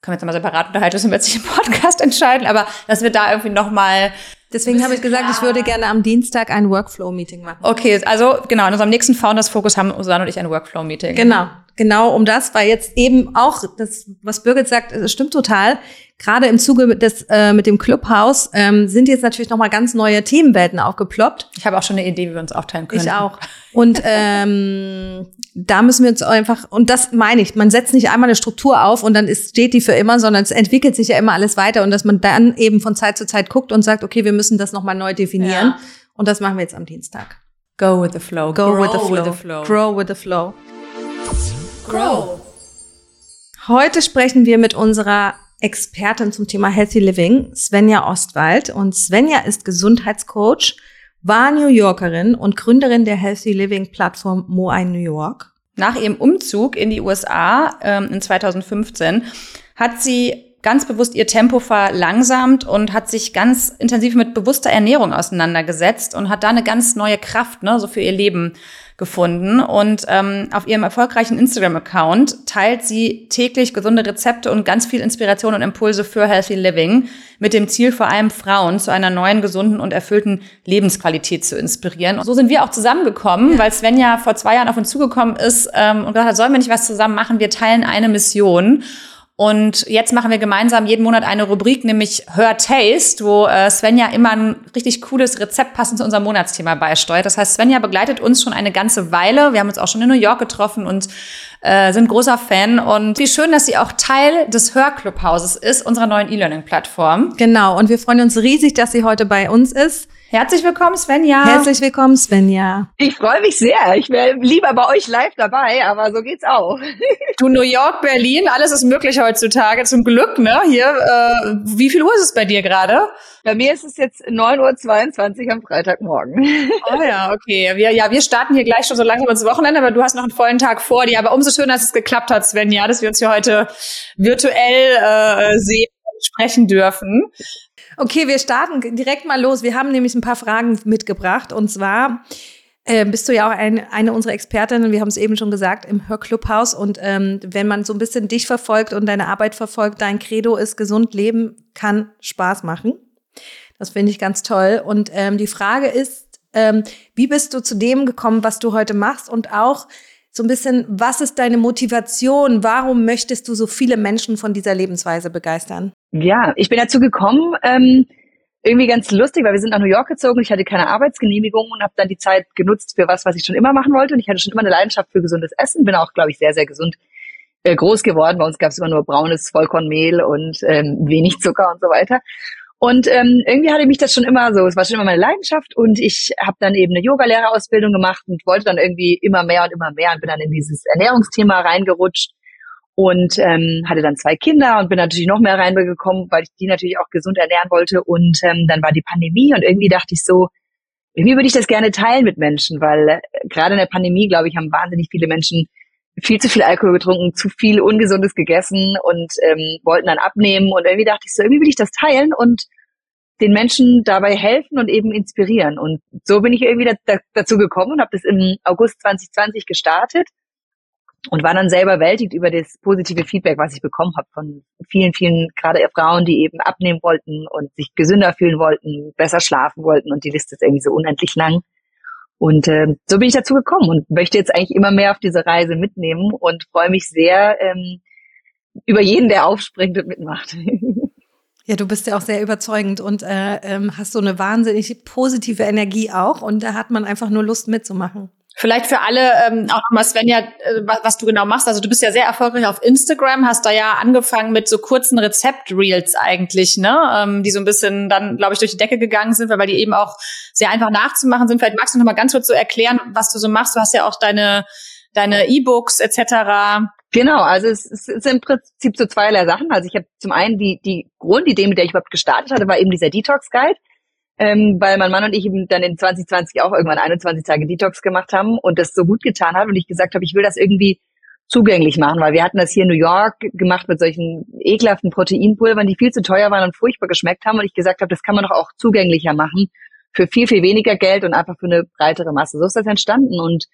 Speaker 2: Können wir jetzt mal separat unterhalten, müssen wir jetzt nicht im Podcast entscheiden, aber dass wir da irgendwie noch mal
Speaker 1: Deswegen habe ich gesagt, ich würde gerne am Dienstag ein Workflow-Meeting machen.
Speaker 2: Okay, also genau, in unserem nächsten Founders Focus haben Susanne und ich ein Workflow-Meeting.
Speaker 1: Genau, genau um das, weil jetzt eben auch das, was Birgit sagt, es stimmt total. Gerade im Zuge des äh, mit dem Clubhouse ähm, sind jetzt natürlich noch mal ganz neue Themenwelten aufgeploppt.
Speaker 2: Ich habe auch schon eine Idee, wie wir uns aufteilen können.
Speaker 1: Ich auch. Und ähm, da müssen wir uns einfach, und das meine ich, man setzt nicht einmal eine Struktur auf und dann ist, steht die für immer, sondern es entwickelt sich ja immer alles weiter und dass man dann eben von Zeit zu Zeit guckt und sagt, okay, wir müssen das nochmal neu definieren. Ja. Und das machen wir jetzt am Dienstag.
Speaker 2: Go with the flow.
Speaker 1: Go Grow with the flow. With the flow. Grow with the flow. Grow. Heute sprechen wir mit unserer Expertin zum Thema Healthy Living, Svenja Ostwald. Und Svenja ist Gesundheitscoach war New Yorkerin und Gründerin der Healthy Living Plattform Moai New York.
Speaker 2: Nach ihrem Umzug in die USA ähm, in 2015 hat sie ganz bewusst ihr Tempo verlangsamt und hat sich ganz intensiv mit bewusster Ernährung auseinandergesetzt und hat da eine ganz neue Kraft ne, so für ihr Leben gefunden. Und ähm, auf ihrem erfolgreichen Instagram-Account teilt sie täglich gesunde Rezepte und ganz viel Inspiration und Impulse für Healthy Living mit dem Ziel, vor allem Frauen zu einer neuen, gesunden und erfüllten Lebensqualität zu inspirieren. Und so sind wir auch zusammengekommen, ja. weil Svenja vor zwei Jahren auf uns zugekommen ist ähm, und gesagt hat, sollen wir nicht was zusammen machen? Wir teilen eine Mission. Und jetzt machen wir gemeinsam jeden Monat eine Rubrik, nämlich Hör Taste, wo äh, Svenja immer ein richtig cooles Rezept passend zu unserem Monatsthema beisteuert. Das heißt, Svenja begleitet uns schon eine ganze Weile. Wir haben uns auch schon in New York getroffen und äh, sind großer Fan. Und wie schön, dass sie auch Teil des Hörclubhauses ist, unserer neuen E-Learning-Plattform.
Speaker 1: Genau. Und wir freuen uns riesig, dass sie heute bei uns ist.
Speaker 2: Herzlich willkommen, Svenja.
Speaker 1: Herzlich willkommen, Svenja.
Speaker 3: Ich freue mich sehr. Ich wäre lieber bei euch live dabei, aber so geht's auch.
Speaker 2: Du, New York, Berlin, alles ist möglich heutzutage, zum Glück, ne? Hier, äh, wie viel Uhr ist es bei dir gerade?
Speaker 3: Bei mir ist es jetzt 9.22 Uhr am Freitagmorgen.
Speaker 2: Oh ja, okay. Wir, ja, wir starten hier gleich schon so langsam ins Wochenende, aber du hast noch einen vollen Tag vor dir. Aber umso schöner, dass es geklappt hat, Sven, ja, dass wir uns hier heute virtuell äh, sehen und sprechen dürfen.
Speaker 1: Okay, wir starten direkt mal los. Wir haben nämlich ein paar Fragen mitgebracht. Und zwar äh, bist du ja auch ein, eine unserer Expertinnen, wir haben es eben schon gesagt, im Hörclubhaus. Und ähm, wenn man so ein bisschen dich verfolgt und deine Arbeit verfolgt, dein Credo ist, gesund leben kann Spaß machen. Das finde ich ganz toll. Und ähm, die Frage ist, ähm, wie bist du zu dem gekommen, was du heute machst? Und auch so ein bisschen, was ist deine Motivation? Warum möchtest du so viele Menschen von dieser Lebensweise begeistern?
Speaker 3: Ja, ich bin dazu gekommen, ähm, irgendwie ganz lustig, weil wir sind nach New York gezogen. Ich hatte keine Arbeitsgenehmigung und habe dann die Zeit genutzt für was, was ich schon immer machen wollte. Und ich hatte schon immer eine Leidenschaft für gesundes Essen. Bin auch, glaube ich, sehr, sehr gesund äh, groß geworden. Bei uns gab es immer nur braunes Vollkornmehl und ähm, wenig Zucker und so weiter. Und ähm, irgendwie hatte mich das schon immer so, es war schon immer meine Leidenschaft und ich habe dann eben eine Yogalehrerausbildung gemacht und wollte dann irgendwie immer mehr und immer mehr und bin dann in dieses Ernährungsthema reingerutscht und ähm, hatte dann zwei Kinder und bin natürlich noch mehr reingekommen, weil ich die natürlich auch gesund ernähren wollte und ähm, dann war die Pandemie und irgendwie dachte ich so, irgendwie würde ich das gerne teilen mit Menschen, weil äh, gerade in der Pandemie, glaube ich, haben wahnsinnig viele Menschen viel zu viel Alkohol getrunken, zu viel Ungesundes gegessen und ähm, wollten dann abnehmen. Und irgendwie dachte ich so, irgendwie will ich das teilen und den Menschen dabei helfen und eben inspirieren. Und so bin ich irgendwie da, da, dazu gekommen und habe das im August 2020 gestartet und war dann selber überwältigt über das positive Feedback, was ich bekommen habe von vielen, vielen gerade Frauen, die eben abnehmen wollten und sich gesünder fühlen wollten, besser schlafen wollten und die Liste ist irgendwie so unendlich lang. Und äh, so bin ich dazu gekommen und möchte jetzt eigentlich immer mehr auf diese Reise mitnehmen und freue mich sehr ähm, über jeden, der aufspringt und mitmacht.
Speaker 1: Ja, du bist ja auch sehr überzeugend und äh, ähm, hast so eine wahnsinnig positive Energie auch und da hat man einfach nur Lust mitzumachen.
Speaker 2: Vielleicht für alle ähm, auch nochmal, Svenja, äh, was, was du genau machst. Also du bist ja sehr erfolgreich auf Instagram, hast da ja angefangen mit so kurzen Rezept-Reels eigentlich, ne? Ähm, die so ein bisschen dann, glaube ich, durch die Decke gegangen sind, weil die eben auch sehr einfach nachzumachen sind. Vielleicht magst du noch mal ganz kurz so erklären, was du so machst. Du hast ja auch deine deine E-Books etc.
Speaker 3: Genau, also es, es ist im Prinzip so zweierlei Sachen. Also ich habe zum einen die, die Grundidee, mit der ich überhaupt gestartet hatte, war eben dieser Detox-Guide ähm, weil mein Mann und ich eben dann in 2020 auch irgendwann 21 Tage Detox gemacht haben und das so gut getan hat und ich gesagt habe, ich will das irgendwie zugänglich machen, weil wir hatten das hier in New York gemacht mit solchen ekelhaften Proteinpulvern, die viel zu teuer waren und furchtbar geschmeckt haben und ich gesagt habe, das kann man doch auch zugänglicher machen für viel, viel weniger Geld und einfach für eine breitere Masse. So ist das entstanden und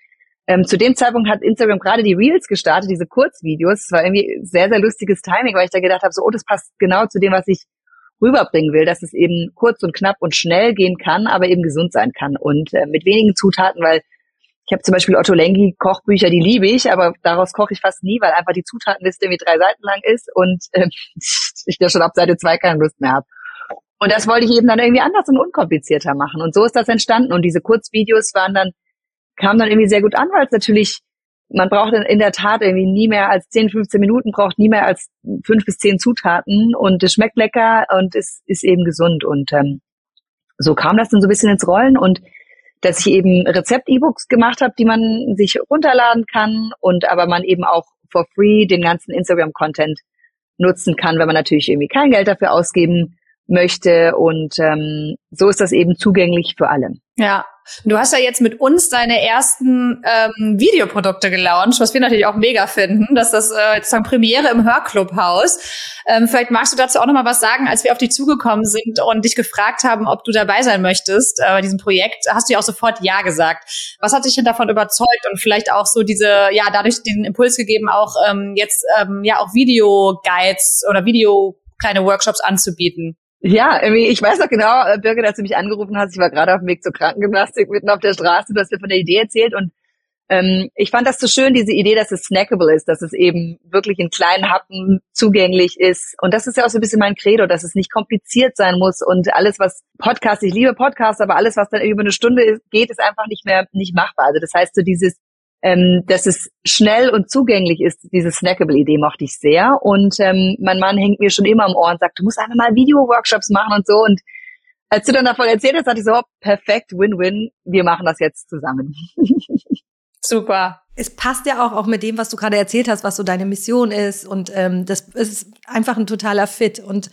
Speaker 3: ähm, zu dem Zeitpunkt hat Instagram gerade die Reels gestartet, diese Kurzvideos. Es war irgendwie sehr, sehr lustiges Timing, weil ich da gedacht habe, so, oh, das passt genau zu dem, was ich rüberbringen will, dass es eben kurz und knapp und schnell gehen kann, aber eben gesund sein kann und äh, mit wenigen Zutaten, weil ich habe zum Beispiel Otto Lengi Kochbücher, die liebe ich, aber daraus koche ich fast nie, weil einfach die Zutatenliste irgendwie drei Seiten lang ist und äh, ich ja schon ab Seite zwei keine Lust mehr habe. Und das wollte ich eben dann irgendwie anders und unkomplizierter machen. Und so ist das entstanden. Und diese Kurzvideos waren dann, kamen dann irgendwie sehr gut an, weil es natürlich man braucht in der Tat irgendwie nie mehr als 10, 15 Minuten, braucht nie mehr als fünf bis zehn Zutaten und es schmeckt lecker und es ist eben gesund. Und ähm, so kam das dann so ein bisschen ins Rollen und dass ich eben Rezept-E-Books gemacht habe, die man sich runterladen kann und aber man eben auch for free den ganzen Instagram-Content nutzen kann, wenn man natürlich irgendwie kein Geld dafür ausgeben möchte. Und ähm, so ist das eben zugänglich für alle.
Speaker 2: Ja, Du hast ja jetzt mit uns deine ersten ähm, Videoprodukte gelauncht, was wir natürlich auch mega finden, dass das äh, sozusagen Premiere im Hörclubhaus. Ähm, vielleicht magst du dazu auch noch mal was sagen, als wir auf dich zugekommen sind und dich gefragt haben, ob du dabei sein möchtest äh, bei diesem Projekt, hast du ja auch sofort Ja gesagt. Was hat dich denn davon überzeugt und vielleicht auch so diese, ja, dadurch den Impuls gegeben, auch ähm, jetzt ähm, ja auch Videoguides oder Video kleine Workshops anzubieten?
Speaker 3: Ja, ich weiß noch genau, äh, Birgit, als du mich angerufen hast, ich war gerade auf dem Weg zur Krankengymnastik mitten auf der Straße, du hast mir von der Idee erzählt und Ähm, ich fand das so schön, diese Idee, dass es snackable ist, dass es eben wirklich in kleinen Happen zugänglich ist. Und das ist ja auch so ein bisschen mein Credo, dass es nicht kompliziert sein muss und alles, was Podcast, ich liebe Podcasts, aber alles, was dann über eine Stunde geht, ist einfach nicht mehr nicht machbar. Also das heißt, so dieses ähm, dass es schnell und zugänglich ist, diese Snackable-Idee mochte ich sehr. Und ähm, mein Mann hängt mir schon immer am Ohr und sagt, du musst einfach mal Video-Workshops machen und so. Und als du dann davon erzählt hast, dachte ich so, perfekt, Win-Win, wir machen das jetzt zusammen.
Speaker 2: Super.
Speaker 1: Es passt ja auch, auch mit dem, was du gerade erzählt hast, was so deine Mission ist. Und ähm, das ist einfach ein totaler Fit. Und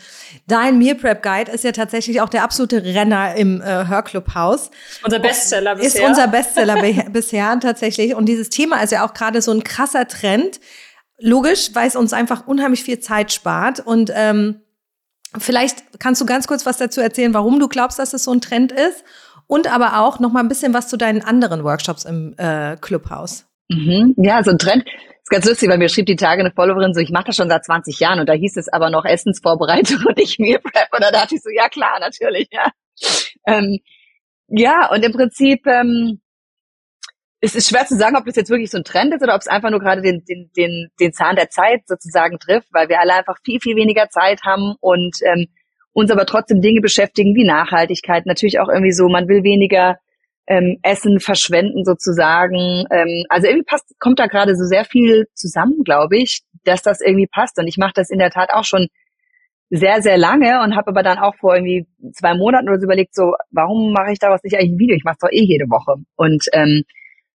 Speaker 1: dein Meal Prep Guide ist ja tatsächlich auch der absolute Renner im äh, Hörclubhaus.
Speaker 2: Unser Bestseller bisher.
Speaker 1: Ist unser Bestseller bisher tatsächlich. Und dieses Thema ist ja auch gerade so ein krasser Trend. Logisch, weil es uns einfach unheimlich viel Zeit spart. Und ähm, vielleicht kannst du ganz kurz was dazu erzählen, warum du glaubst, dass es so ein Trend ist und aber auch noch mal ein bisschen was zu deinen anderen Workshops im äh, Clubhaus.
Speaker 3: Mhm. Ja, so ein Trend. ist ganz lustig, weil mir schrieb die Tage eine Followerin so, ich mache das schon seit 20 Jahren und da hieß es aber noch Essensvorbereitung und nicht Meal Prep. Und da dachte ich so, ja klar, natürlich, ja. Ähm, ja, und im Prinzip ähm, es ist schwer zu sagen, ob das jetzt wirklich so ein Trend ist oder ob es einfach nur gerade den, den, den, den Zahn der Zeit sozusagen trifft, weil wir alle einfach viel, viel weniger Zeit haben und ähm, uns aber trotzdem Dinge beschäftigen wie Nachhaltigkeit. Natürlich auch irgendwie so, man will weniger ähm, Essen verschwenden sozusagen. Ähm, also irgendwie passt, kommt da gerade so sehr viel zusammen, glaube ich, dass das irgendwie passt. Und ich mache das in der Tat auch schon sehr, sehr lange und habe aber dann auch vor irgendwie zwei Monaten oder so überlegt, so, warum mache ich daraus nicht eigentlich ein Video? Ich mache es doch eh jede Woche. Und ähm,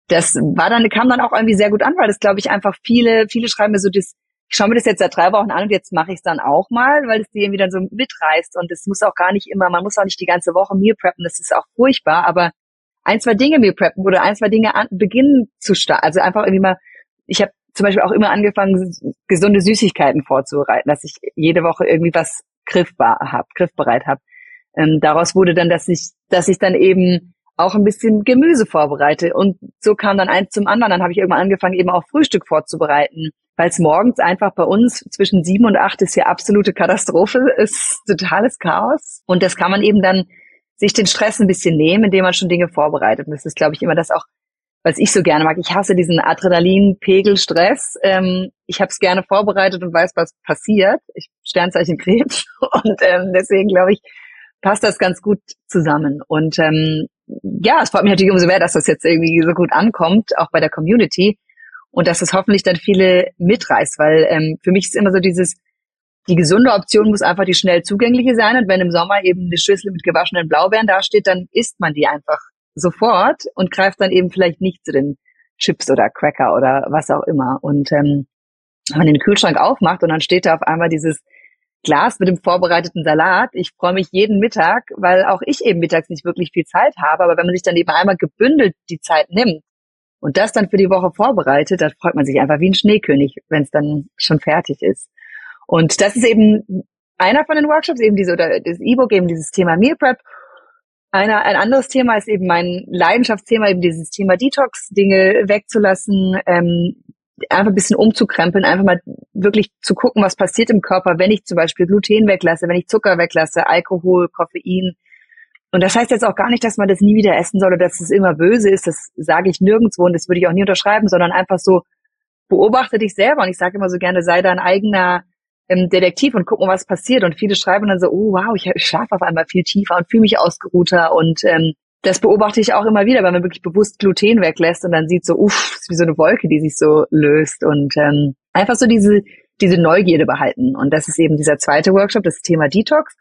Speaker 3: das war dann, kam dann auch irgendwie sehr gut an, weil das, glaube ich, einfach viele, viele schreiben mir so das ich schaue mir das jetzt seit drei Wochen an und jetzt mache ich es dann auch mal, weil es die irgendwie dann so mitreißt und es muss auch gar nicht immer, man muss auch nicht die ganze Woche Meal preppen, das ist auch furchtbar, aber ein, zwei Dinge Meal preppen oder ein, zwei Dinge an, beginnen zu starten, also einfach irgendwie mal, ich habe zum Beispiel auch immer angefangen, gesunde Süßigkeiten vorzubereiten, dass ich jede Woche irgendwie was griffbar habe, griffbereit habe. Ähm, daraus wurde dann, dass ich, dass ich dann eben auch ein bisschen Gemüse vorbereite. Und so kam dann eins zum anderen. Dann habe ich irgendwann angefangen, eben auch Frühstück vorzubereiten weil es morgens einfach bei uns zwischen sieben und acht ist ja absolute Katastrophe, ist totales Chaos. Und das kann man eben dann sich den Stress ein bisschen nehmen, indem man schon Dinge vorbereitet. Und das ist, glaube ich, immer das auch, was ich so gerne mag. Ich hasse diesen Adrenalinpegel-Stress. Ähm, ich habe es gerne vorbereitet und weiß, was passiert. Ich Sternzeichen Krebs. Und ähm, deswegen, glaube ich, passt das ganz gut zusammen. Und ähm, ja, es freut mich natürlich umso mehr, dass das jetzt irgendwie so gut ankommt, auch bei der Community und dass es hoffentlich dann viele mitreißt, weil ähm, für mich ist immer so dieses, die gesunde Option muss einfach die schnell zugängliche sein und wenn im Sommer eben eine Schüssel mit gewaschenen Blaubeeren dasteht, dann isst man die einfach sofort und greift dann eben vielleicht nicht zu den Chips oder Cracker oder was auch immer. Und ähm, wenn man den Kühlschrank aufmacht und dann steht da auf einmal dieses Glas mit dem vorbereiteten Salat. Ich freue mich jeden Mittag, weil auch ich eben mittags nicht wirklich viel Zeit habe. Aber wenn man sich dann eben einmal gebündelt die Zeit nimmt und das dann für die Woche vorbereitet, da freut man sich einfach wie ein Schneekönig, wenn es dann schon fertig ist. Und das ist eben einer von den Workshops, eben diese, oder das E-Book, eben dieses Thema Meal Prep. Einer, ein anderes Thema ist eben mein Leidenschaftsthema, eben dieses Thema Detox, Dinge wegzulassen, ähm, einfach ein bisschen umzukrempeln, einfach mal wirklich zu gucken, was passiert im Körper, wenn ich zum Beispiel Gluten weglasse, wenn ich Zucker weglasse, Alkohol, Koffein, und das heißt jetzt auch gar nicht, dass man das nie wieder essen soll oder dass es immer böse ist. Das sage ich nirgendwo und das würde ich auch nie unterschreiben, sondern einfach so, beobachte dich selber. Und ich sage immer so gerne, sei dein eigener ähm, Detektiv und guck mal, was passiert. Und viele schreiben dann so, oh wow, ich, ich schlafe auf einmal viel tiefer und fühle mich ausgeruhter. Und ähm, das beobachte ich auch immer wieder, wenn man wirklich bewusst Gluten weglässt und dann sieht so, uff, ist wie so eine Wolke, die sich so löst. Und ähm, einfach so diese, diese Neugierde behalten. Und das ist eben dieser zweite Workshop, das Thema Detox.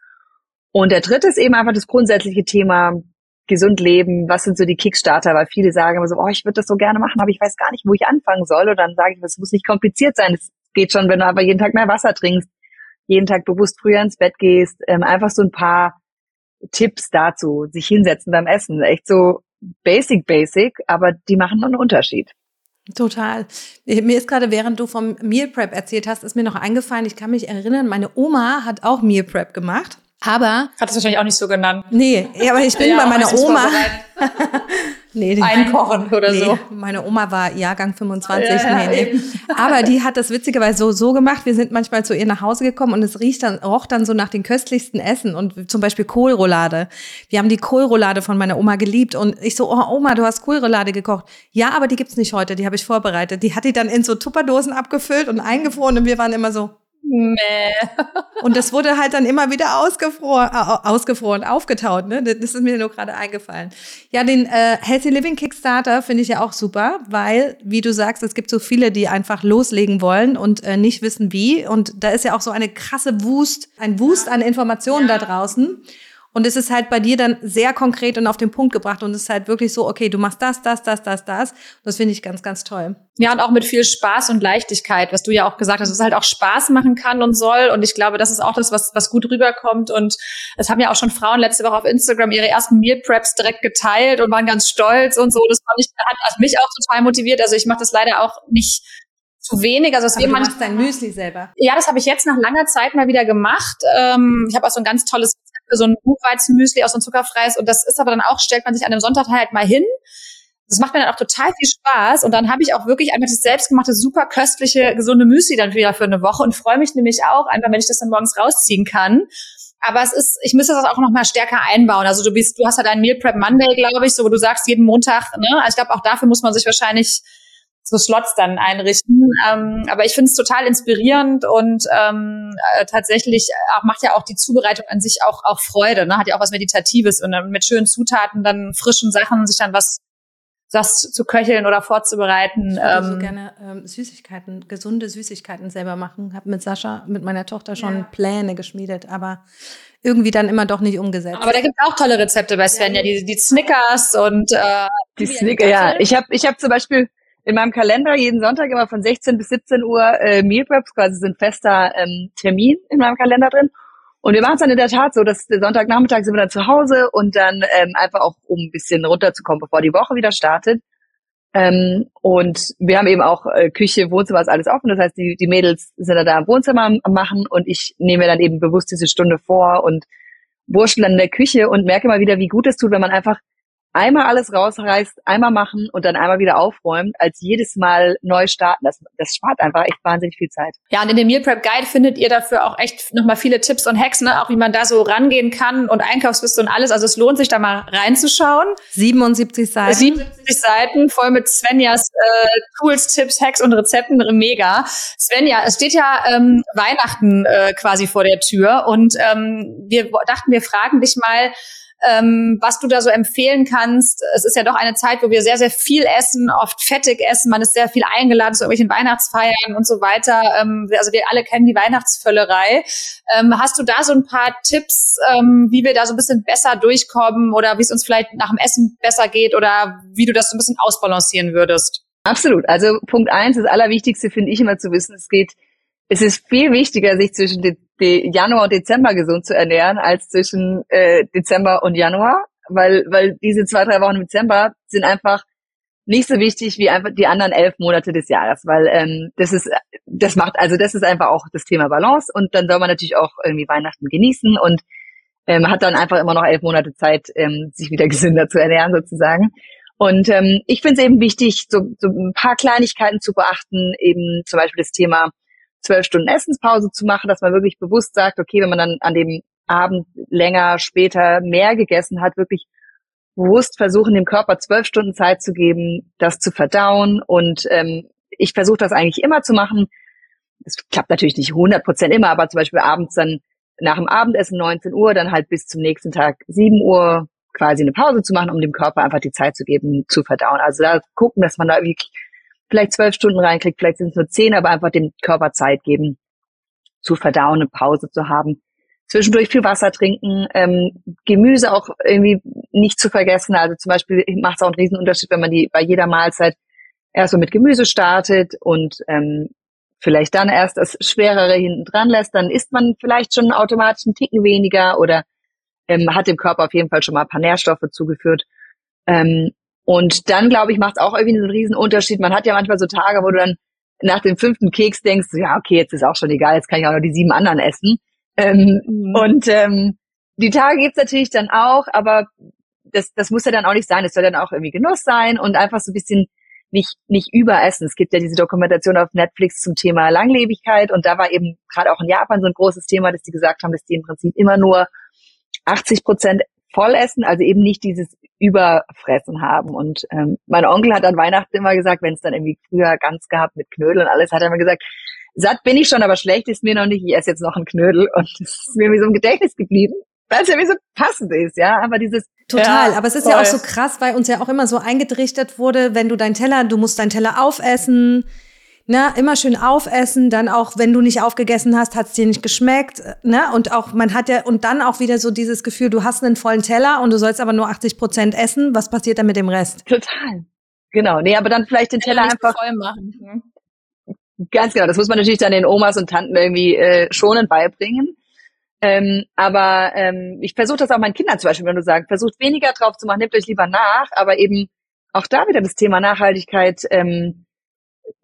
Speaker 3: Und der dritte ist eben einfach das grundsätzliche Thema gesund leben. Was sind so die Kickstarter? Weil viele sagen immer so, oh, ich würde das so gerne machen, aber ich weiß gar nicht, wo ich anfangen soll. Und dann sage ich, es muss nicht kompliziert sein. Es geht schon, wenn du aber jeden Tag mehr Wasser trinkst, jeden Tag bewusst früher ins Bett gehst. Ähm, einfach so ein paar Tipps dazu, sich hinsetzen beim Essen. Echt so basic, basic, aber die machen einen Unterschied.
Speaker 1: Total. Mir ist gerade, während du vom Meal Prep erzählt hast, ist mir noch eingefallen, ich kann mich erinnern, meine Oma hat auch Meal Prep gemacht. Aber.
Speaker 2: Hat es wahrscheinlich auch nicht so genannt.
Speaker 1: Nee, aber ich bin ja, bei meiner Oma.
Speaker 2: nee, Einkochen oder nee, so.
Speaker 1: Meine Oma war Jahrgang 25. Ja, nee, nee. Aber die hat das witzigerweise so, so gemacht. Wir sind manchmal zu ihr nach Hause gekommen und es riecht dann, roch dann so nach den köstlichsten Essen und zum Beispiel Kohlroulade. Wir haben die Kohlroulade von meiner Oma geliebt und ich so, oh Oma, du hast Kohlroulade gekocht. Ja, aber die gibt's nicht heute, die habe ich vorbereitet. Die hat die dann in so Tupperdosen abgefüllt und eingefroren und wir waren immer so, Nee. Und das wurde halt dann immer wieder ausgefroren, ausgefroren, aufgetaut. Ne? Das ist mir nur gerade eingefallen. Ja, den äh, Healthy Living Kickstarter finde ich ja auch super, weil, wie du sagst, es gibt so viele, die einfach loslegen wollen und äh, nicht wissen wie. Und da ist ja auch so eine krasse Wust, ein Wust an Informationen ja. da draußen. Und es ist halt bei dir dann sehr konkret und auf den Punkt gebracht und es ist halt wirklich so, okay, du machst das, das, das, das, das. Das finde ich ganz, ganz toll.
Speaker 2: Ja, und auch mit viel Spaß und Leichtigkeit, was du ja auch gesagt hast, es halt auch Spaß machen kann und soll. Und ich glaube, das ist auch das, was, was gut rüberkommt. Und es haben ja auch schon Frauen letzte Woche auf Instagram ihre ersten Meal Preps direkt geteilt und waren ganz stolz und so. Das fand ich, hat mich auch total motiviert. Also ich mache das leider auch nicht zu wenig. Also es
Speaker 1: Aber du machst dein Müsli selber.
Speaker 2: Ja, das habe ich jetzt nach langer Zeit mal wieder gemacht. Ähm, ich habe auch so ein ganz tolles so ein Buchweizenmüsli aus so ein zuckerfreies und das ist aber dann auch, stellt man sich an einem Sonntag halt mal hin. Das macht mir dann auch total viel Spaß und dann habe ich auch wirklich einfach das selbstgemachte, super köstliche, gesunde Müsli dann wieder für eine Woche und freue mich nämlich auch einfach, wenn ich das dann morgens rausziehen kann. Aber es ist, ich müsste das auch noch mal stärker einbauen. Also du bist, du hast halt einen Meal Prep Monday, glaube ich, so wo du sagst jeden Montag. Ne? Also ich glaube auch dafür muss man sich wahrscheinlich so Slots dann einrichten. Ähm, aber ich finde es total inspirierend und ähm, äh, tatsächlich macht ja auch die Zubereitung an sich auch, auch Freude, ne? hat ja auch was Meditatives und dann mit schönen Zutaten, dann frischen Sachen, sich dann was das zu köcheln oder vorzubereiten.
Speaker 1: Ich würde ähm, so gerne ähm, Süßigkeiten, gesunde Süßigkeiten selber machen. Habe mit Sascha, mit meiner Tochter schon ja. Pläne geschmiedet, aber irgendwie dann immer doch nicht umgesetzt.
Speaker 2: Aber da gibt es auch tolle Rezepte bei Svenja, die, die Snickers und äh,
Speaker 3: die Snickers. Ja, ich habe ich hab zum Beispiel in meinem Kalender jeden Sonntag immer von 16 bis 17 Uhr äh, Meal Preps, quasi sind fester ähm, Termin in meinem Kalender drin. Und wir machen es dann in der Tat so, dass der Sonntagnachmittag sind wir dann zu Hause und dann ähm, einfach auch, um ein bisschen runterzukommen, bevor die Woche wieder startet. Ähm, und wir haben eben auch äh, Küche, Wohnzimmer ist alles offen. Das heißt, die, die Mädels sind dann da im Wohnzimmer machen und ich nehme mir dann eben bewusst diese Stunde vor und wurschtel dann in der Küche und merke mal wieder, wie gut es tut, wenn man einfach einmal alles rausreißt, einmal machen und dann einmal wieder aufräumen, als jedes Mal neu starten. Das, das spart einfach echt wahnsinnig viel Zeit.
Speaker 2: Ja, und in dem Meal Prep Guide findet ihr dafür auch echt nochmal viele Tipps und Hacks, ne? auch wie man da so rangehen kann und Einkaufsliste und alles. Also es lohnt sich da mal reinzuschauen.
Speaker 1: 77 Seiten.
Speaker 2: 77 Seiten, voll mit Svenjas äh, Tools, Tipps, Hacks und Rezepten. Mega. Svenja, es steht ja ähm, Weihnachten äh, quasi vor der Tür und ähm, wir dachten, wir fragen dich mal, ähm, was du da so empfehlen kannst. Es ist ja doch eine Zeit, wo wir sehr, sehr viel essen, oft fettig essen. Man ist sehr viel eingeladen zu irgendwelchen Weihnachtsfeiern und so weiter. Ähm, also wir alle kennen die Weihnachtsvöllerei. Ähm, hast du da so ein paar Tipps, ähm, wie wir da so ein bisschen besser durchkommen oder wie es uns vielleicht nach dem Essen besser geht oder wie du das so ein bisschen ausbalancieren würdest?
Speaker 3: Absolut. Also Punkt eins, das Allerwichtigste finde ich immer zu wissen, es geht es ist viel wichtiger, sich zwischen de, de Januar und Dezember gesund zu ernähren, als zwischen äh, Dezember und Januar, weil, weil diese zwei, drei Wochen im Dezember sind einfach nicht so wichtig wie einfach die anderen elf Monate des Jahres, weil ähm, das ist, das macht, also das ist einfach auch das Thema Balance und dann soll man natürlich auch irgendwie Weihnachten genießen und ähm, hat dann einfach immer noch elf Monate Zeit, ähm, sich wieder gesünder zu ernähren sozusagen. Und ähm, ich finde es eben wichtig, so, so ein paar Kleinigkeiten zu beachten, eben zum Beispiel das Thema zwölf Stunden Essenspause zu machen, dass man wirklich bewusst sagt, okay, wenn man dann an dem Abend länger, später mehr gegessen hat, wirklich bewusst versuchen, dem Körper zwölf Stunden Zeit zu geben, das zu verdauen. Und ähm, ich versuche das eigentlich immer zu machen. Das klappt natürlich nicht 100 Prozent immer, aber zum Beispiel abends dann nach dem Abendessen 19 Uhr, dann halt bis zum nächsten Tag 7 Uhr quasi eine Pause zu machen, um dem Körper einfach die Zeit zu geben, zu verdauen. Also da gucken, dass man da wirklich vielleicht zwölf Stunden reinkriegt, vielleicht sind es nur zehn, aber einfach dem Körper Zeit geben, zu verdauen, eine Pause zu haben. Zwischendurch viel Wasser trinken, ähm, Gemüse auch irgendwie nicht zu vergessen. Also zum Beispiel macht es auch einen riesen Unterschied, wenn man die bei jeder Mahlzeit erst so mit Gemüse startet und ähm, vielleicht dann erst das Schwerere hinten dran lässt, dann isst man vielleicht schon automatisch einen Ticken weniger oder ähm, hat dem Körper auf jeden Fall schon mal ein paar Nährstoffe zugeführt. Ähm, und dann, glaube ich, macht es auch irgendwie einen riesen Unterschied. Man hat ja manchmal so Tage, wo du dann nach dem fünften Keks denkst, ja, okay, jetzt ist auch schon egal, jetzt kann ich auch noch die sieben anderen essen. Ähm, mhm. Und ähm, die Tage gibt's natürlich dann auch, aber das, das muss ja dann auch nicht sein. Es soll dann auch irgendwie Genuss sein und einfach so ein bisschen nicht, nicht überessen. Es gibt ja diese Dokumentation auf Netflix zum Thema Langlebigkeit und da war eben gerade auch in Japan so ein großes Thema, dass die gesagt haben, dass die im Prinzip immer nur 80 Prozent voll essen, also eben nicht dieses Überfressen haben. Und ähm, mein Onkel hat an Weihnachten immer gesagt, wenn es dann irgendwie früher ganz gehabt mit Knödel und alles, hat er immer gesagt, satt bin ich schon, aber schlecht ist mir noch nicht, ich esse jetzt noch einen Knödel. Und das ist mir wie so im Gedächtnis geblieben weil es ja wie so passend ist, ja. Aber dieses
Speaker 1: Total, ja, aber es ist voll. ja auch so krass, weil uns ja auch immer so eingetrichtert wurde, wenn du deinen Teller, du musst deinen Teller aufessen, ne, immer schön aufessen, dann auch, wenn du nicht aufgegessen hast, hat es dir nicht geschmeckt, ne, und auch, man hat ja, und dann auch wieder so dieses Gefühl, du hast einen vollen Teller und du sollst aber nur 80 Prozent essen, was passiert dann mit dem Rest?
Speaker 3: Total. Genau, nee, aber dann vielleicht den Teller einfach voll machen. Mhm. Ganz genau, das muss man natürlich dann den Omas und Tanten irgendwie äh, schonend beibringen. Ähm, aber ähm, ich versuche das auch meinen Kindern zum Beispiel, wenn du sagst, versucht weniger drauf zu machen, nehmt euch lieber nach, aber eben auch da wieder das Thema Nachhaltigkeit, ähm,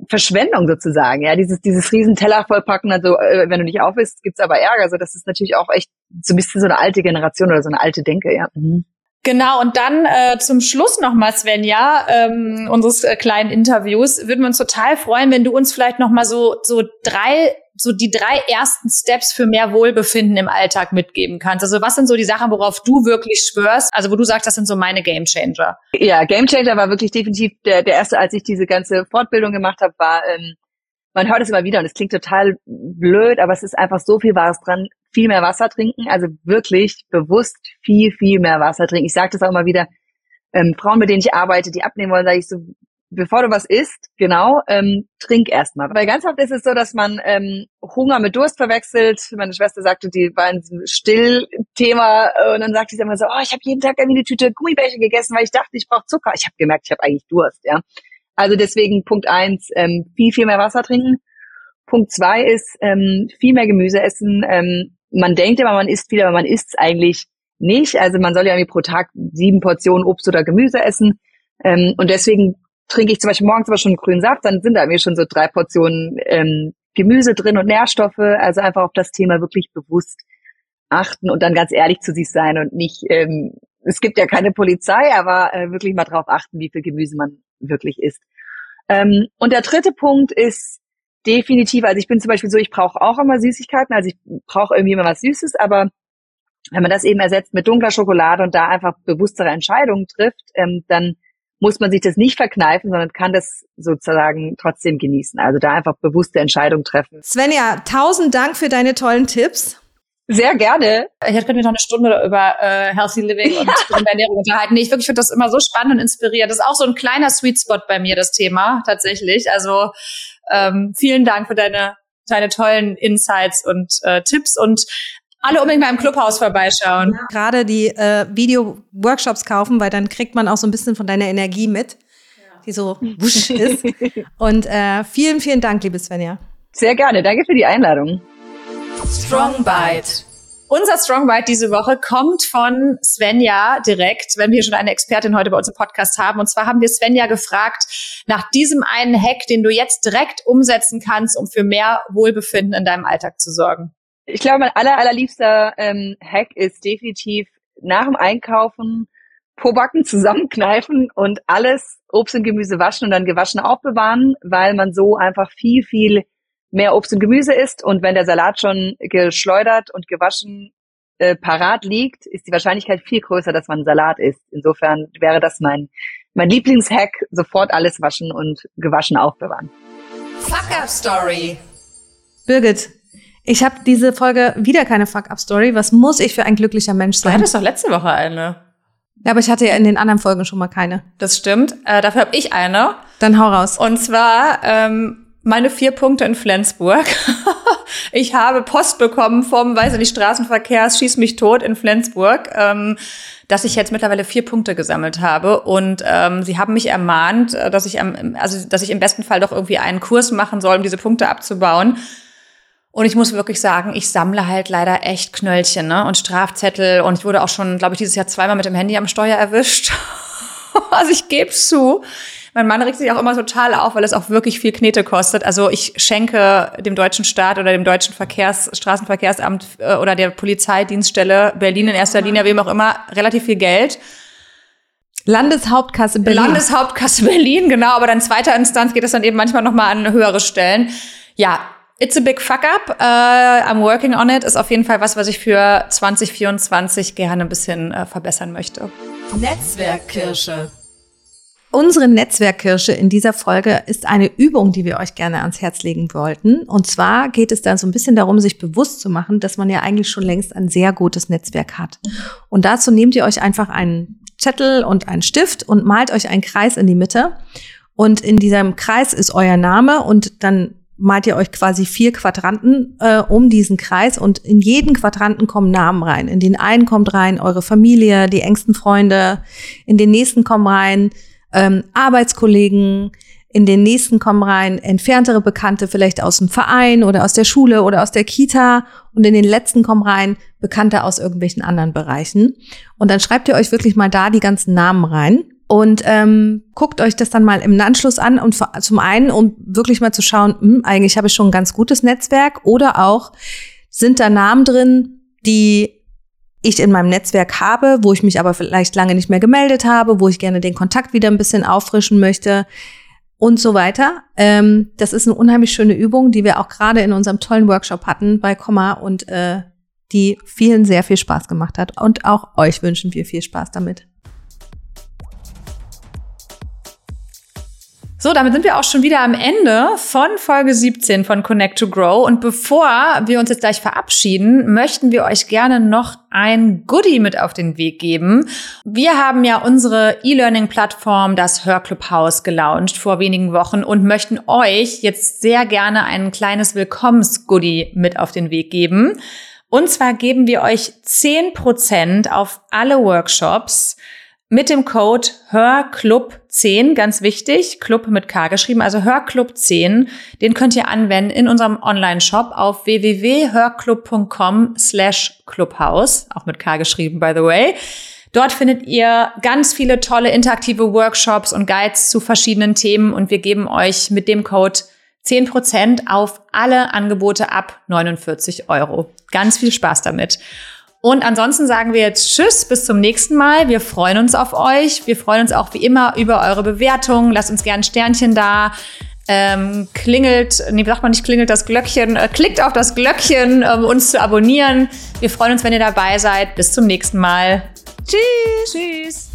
Speaker 3: Verschwendung sozusagen, ja, dieses, dieses riesen Teller vollpacken, also äh, wenn du nicht auf isst, gibt's aber Ärger. Also das ist natürlich auch echt so ein bisschen so eine alte Generation oder so eine alte Denke, ja. Mhm.
Speaker 2: Genau, und dann äh, zum Schluss nochmal, Svenja, ähm, unseres äh, kleinen Interviews, würden wir uns total freuen, wenn du uns vielleicht nochmal so, so drei so die drei ersten Steps für mehr Wohlbefinden im Alltag mitgeben kannst? Also was sind so die Sachen, worauf du wirklich schwörst? Also wo du sagst, das sind so meine Game Changer.
Speaker 3: Ja, Game Changer war wirklich definitiv der, der erste, als ich diese ganze Fortbildung gemacht habe, war, ähm, man hört es immer wieder und es klingt total blöd, aber es ist einfach so viel Wahres dran. Viel mehr Wasser trinken, also wirklich bewusst viel, viel mehr Wasser trinken. Ich sage das auch immer wieder, ähm, Frauen, mit denen ich arbeite, die abnehmen wollen, sage ich so, bevor du was isst, genau, ähm, trink erstmal. Weil ganz oft ist es so, dass man ähm, Hunger mit Durst verwechselt. Meine Schwester sagte, die war in diesem Stillthema äh, und dann sagte sie immer so, oh, ich habe jeden Tag irgendwie eine Tüte Gummibärchen gegessen, weil ich dachte, ich brauche Zucker. Ich habe gemerkt, ich habe eigentlich Durst, ja. Also deswegen Punkt eins, ähm, viel, viel mehr Wasser trinken. Punkt zwei ist ähm, viel mehr Gemüse essen. Ähm, man denkt immer, man isst viel, aber man isst eigentlich nicht. Also man soll ja irgendwie pro Tag sieben Portionen Obst oder Gemüse essen. Ähm, und deswegen trinke ich zum Beispiel morgens aber schon grünen Saft, dann sind da mir schon so drei Portionen ähm, Gemüse drin und Nährstoffe. Also einfach auf das Thema wirklich bewusst achten und dann ganz ehrlich zu sich sein und nicht, ähm, es gibt ja keine Polizei, aber äh, wirklich mal drauf achten, wie viel Gemüse man wirklich isst. Ähm, und der dritte Punkt ist definitiv, also ich bin zum Beispiel so, ich brauche auch immer Süßigkeiten, also ich brauche irgendwie immer was Süßes, aber wenn man das eben ersetzt mit dunkler Schokolade und da einfach bewusstere Entscheidungen trifft, ähm, dann muss man sich das nicht verkneifen, sondern kann das sozusagen trotzdem genießen. Also da einfach bewusste Entscheidungen treffen.
Speaker 1: Svenja, tausend Dank für deine tollen Tipps.
Speaker 3: Sehr gerne.
Speaker 2: Ich könnte mich noch eine Stunde über äh, Healthy Living und ja. Ernährung unterhalten. Nee, ich wirklich finde das immer so spannend und inspirierend. Das ist auch so ein kleiner Sweet Spot bei mir, das Thema, tatsächlich. Also ähm, vielen Dank für deine, deine tollen Insights und äh, Tipps und alle unbedingt mal im Clubhaus vorbeischauen. Ja.
Speaker 1: Gerade die äh, Video-Workshops kaufen, weil dann kriegt man auch so ein bisschen von deiner Energie mit, ja. die so wusch ist. Und äh, vielen, vielen Dank, liebe Svenja.
Speaker 3: Sehr gerne. Danke für die Einladung.
Speaker 2: Strong Bite. Unser Strong Bite diese Woche kommt von Svenja direkt, wenn wir schon eine Expertin heute bei uns im Podcast haben. Und zwar haben wir Svenja gefragt nach diesem einen Hack, den du jetzt direkt umsetzen kannst, um für mehr Wohlbefinden in deinem Alltag zu sorgen.
Speaker 3: Ich glaube, mein aller, allerliebster ähm, Hack ist definitiv nach dem Einkaufen Pobacken zusammenkneifen und alles Obst und Gemüse waschen und dann gewaschen aufbewahren, weil man so einfach viel, viel mehr Obst und Gemüse isst und wenn der Salat schon geschleudert und gewaschen äh, parat liegt, ist die Wahrscheinlichkeit viel größer, dass man Salat isst. Insofern wäre das mein, mein Lieblingshack, sofort alles waschen und gewaschen aufbewahren.
Speaker 1: Fuck Up Story. Birgit, ich habe diese Folge wieder keine Fuck-Up-Story. Was muss ich für ein glücklicher Mensch sein?
Speaker 2: Du hattest doch letzte Woche eine.
Speaker 1: Ja, aber ich hatte ja in den anderen Folgen schon mal keine.
Speaker 2: Das stimmt. Äh, dafür habe ich eine.
Speaker 1: Dann hau raus.
Speaker 2: Und zwar ähm, meine vier Punkte in Flensburg. ich habe Post bekommen vom, weiß ich nicht, Straßenverkehrs Schieß mich tot in Flensburg, ähm, dass ich jetzt mittlerweile vier Punkte gesammelt habe. Und ähm, sie haben mich ermahnt, äh, dass ich, am, also, dass ich im besten Fall doch irgendwie einen Kurs machen soll, um diese Punkte abzubauen. Und ich muss wirklich sagen, ich sammle halt leider echt Knöllchen ne? und Strafzettel. Und ich wurde auch schon, glaube ich, dieses Jahr zweimal mit dem Handy am Steuer erwischt. also ich gebe zu. Mein Mann regt sich auch immer total auf, weil es auch wirklich viel Knete kostet. Also ich schenke dem deutschen Staat oder dem deutschen Verkehrs Straßenverkehrsamt äh, oder der Polizeidienststelle Berlin in erster Linie, wem auch immer, relativ viel Geld.
Speaker 1: Landeshauptkasse
Speaker 2: Berlin. Landeshauptkasse Berlin, genau. Aber dann zweiter Instanz geht es dann eben manchmal noch mal an höhere Stellen. Ja, It's a big fuck up. Uh, I'm working on it. Ist auf jeden Fall was, was ich für 2024 gerne ein bisschen uh, verbessern möchte.
Speaker 1: Netzwerkkirsche. Unsere Netzwerkkirsche in dieser Folge ist eine Übung, die wir euch gerne ans Herz legen wollten. Und zwar geht es da so ein bisschen darum, sich bewusst zu machen, dass man ja eigentlich schon längst ein sehr gutes Netzwerk hat. Und dazu nehmt ihr euch einfach einen Zettel und einen Stift und malt euch einen Kreis in die Mitte. Und in diesem Kreis ist euer Name und dann malt ihr euch quasi vier Quadranten äh, um diesen Kreis und in jeden Quadranten kommen Namen rein. In den einen kommt rein eure Familie, die engsten Freunde, in den nächsten kommen rein ähm, Arbeitskollegen, in den nächsten kommen rein entferntere Bekannte, vielleicht aus dem Verein oder aus der Schule oder aus der Kita. Und in den letzten kommen rein Bekannte aus irgendwelchen anderen Bereichen. Und dann schreibt ihr euch wirklich mal da die ganzen Namen rein und ähm, guckt euch das dann mal im Anschluss an und zum einen, um wirklich mal zu schauen, hm, eigentlich habe ich schon ein ganz gutes Netzwerk oder auch sind da Namen drin, die ich in meinem Netzwerk habe, wo ich mich aber vielleicht lange nicht mehr gemeldet habe, wo ich gerne den Kontakt wieder ein bisschen auffrischen möchte und so weiter. Ähm, das ist eine unheimlich schöne Übung, die wir auch gerade in unserem tollen Workshop hatten bei Komma und äh, die vielen sehr viel Spaß gemacht hat. Und auch euch wünschen wir viel Spaß damit.
Speaker 2: So, damit sind wir auch schon wieder am Ende von Folge 17 von Connect to Grow. Und bevor wir uns jetzt gleich verabschieden, möchten wir euch gerne noch ein Goodie mit auf den Weg geben. Wir haben ja unsere E-Learning-Plattform, das Hörclubhaus, gelauncht vor wenigen Wochen und möchten euch jetzt sehr gerne ein kleines Willkommens-Goodie mit auf den Weg geben. Und zwar geben wir euch 10% auf alle Workshops mit dem Code HörClub10, ganz wichtig, Club mit K geschrieben, also HörClub10, den könnt ihr anwenden in unserem Online-Shop auf www.hörclub.com slash Clubhouse, auch mit K geschrieben, by the way. Dort findet ihr ganz viele tolle interaktive Workshops und Guides zu verschiedenen Themen und wir geben euch mit dem Code 10% auf alle Angebote ab 49 Euro. Ganz viel Spaß damit. Und ansonsten sagen wir jetzt Tschüss, bis zum nächsten Mal. Wir freuen uns auf euch. Wir freuen uns auch wie immer über eure Bewertungen. Lasst uns gerne ein Sternchen da. Ähm, klingelt, nee, sagt man nicht klingelt das Glöckchen, äh, klickt auf das Glöckchen, um uns zu abonnieren. Wir freuen uns, wenn ihr dabei seid. Bis zum nächsten Mal. Tschüss. Tschüss.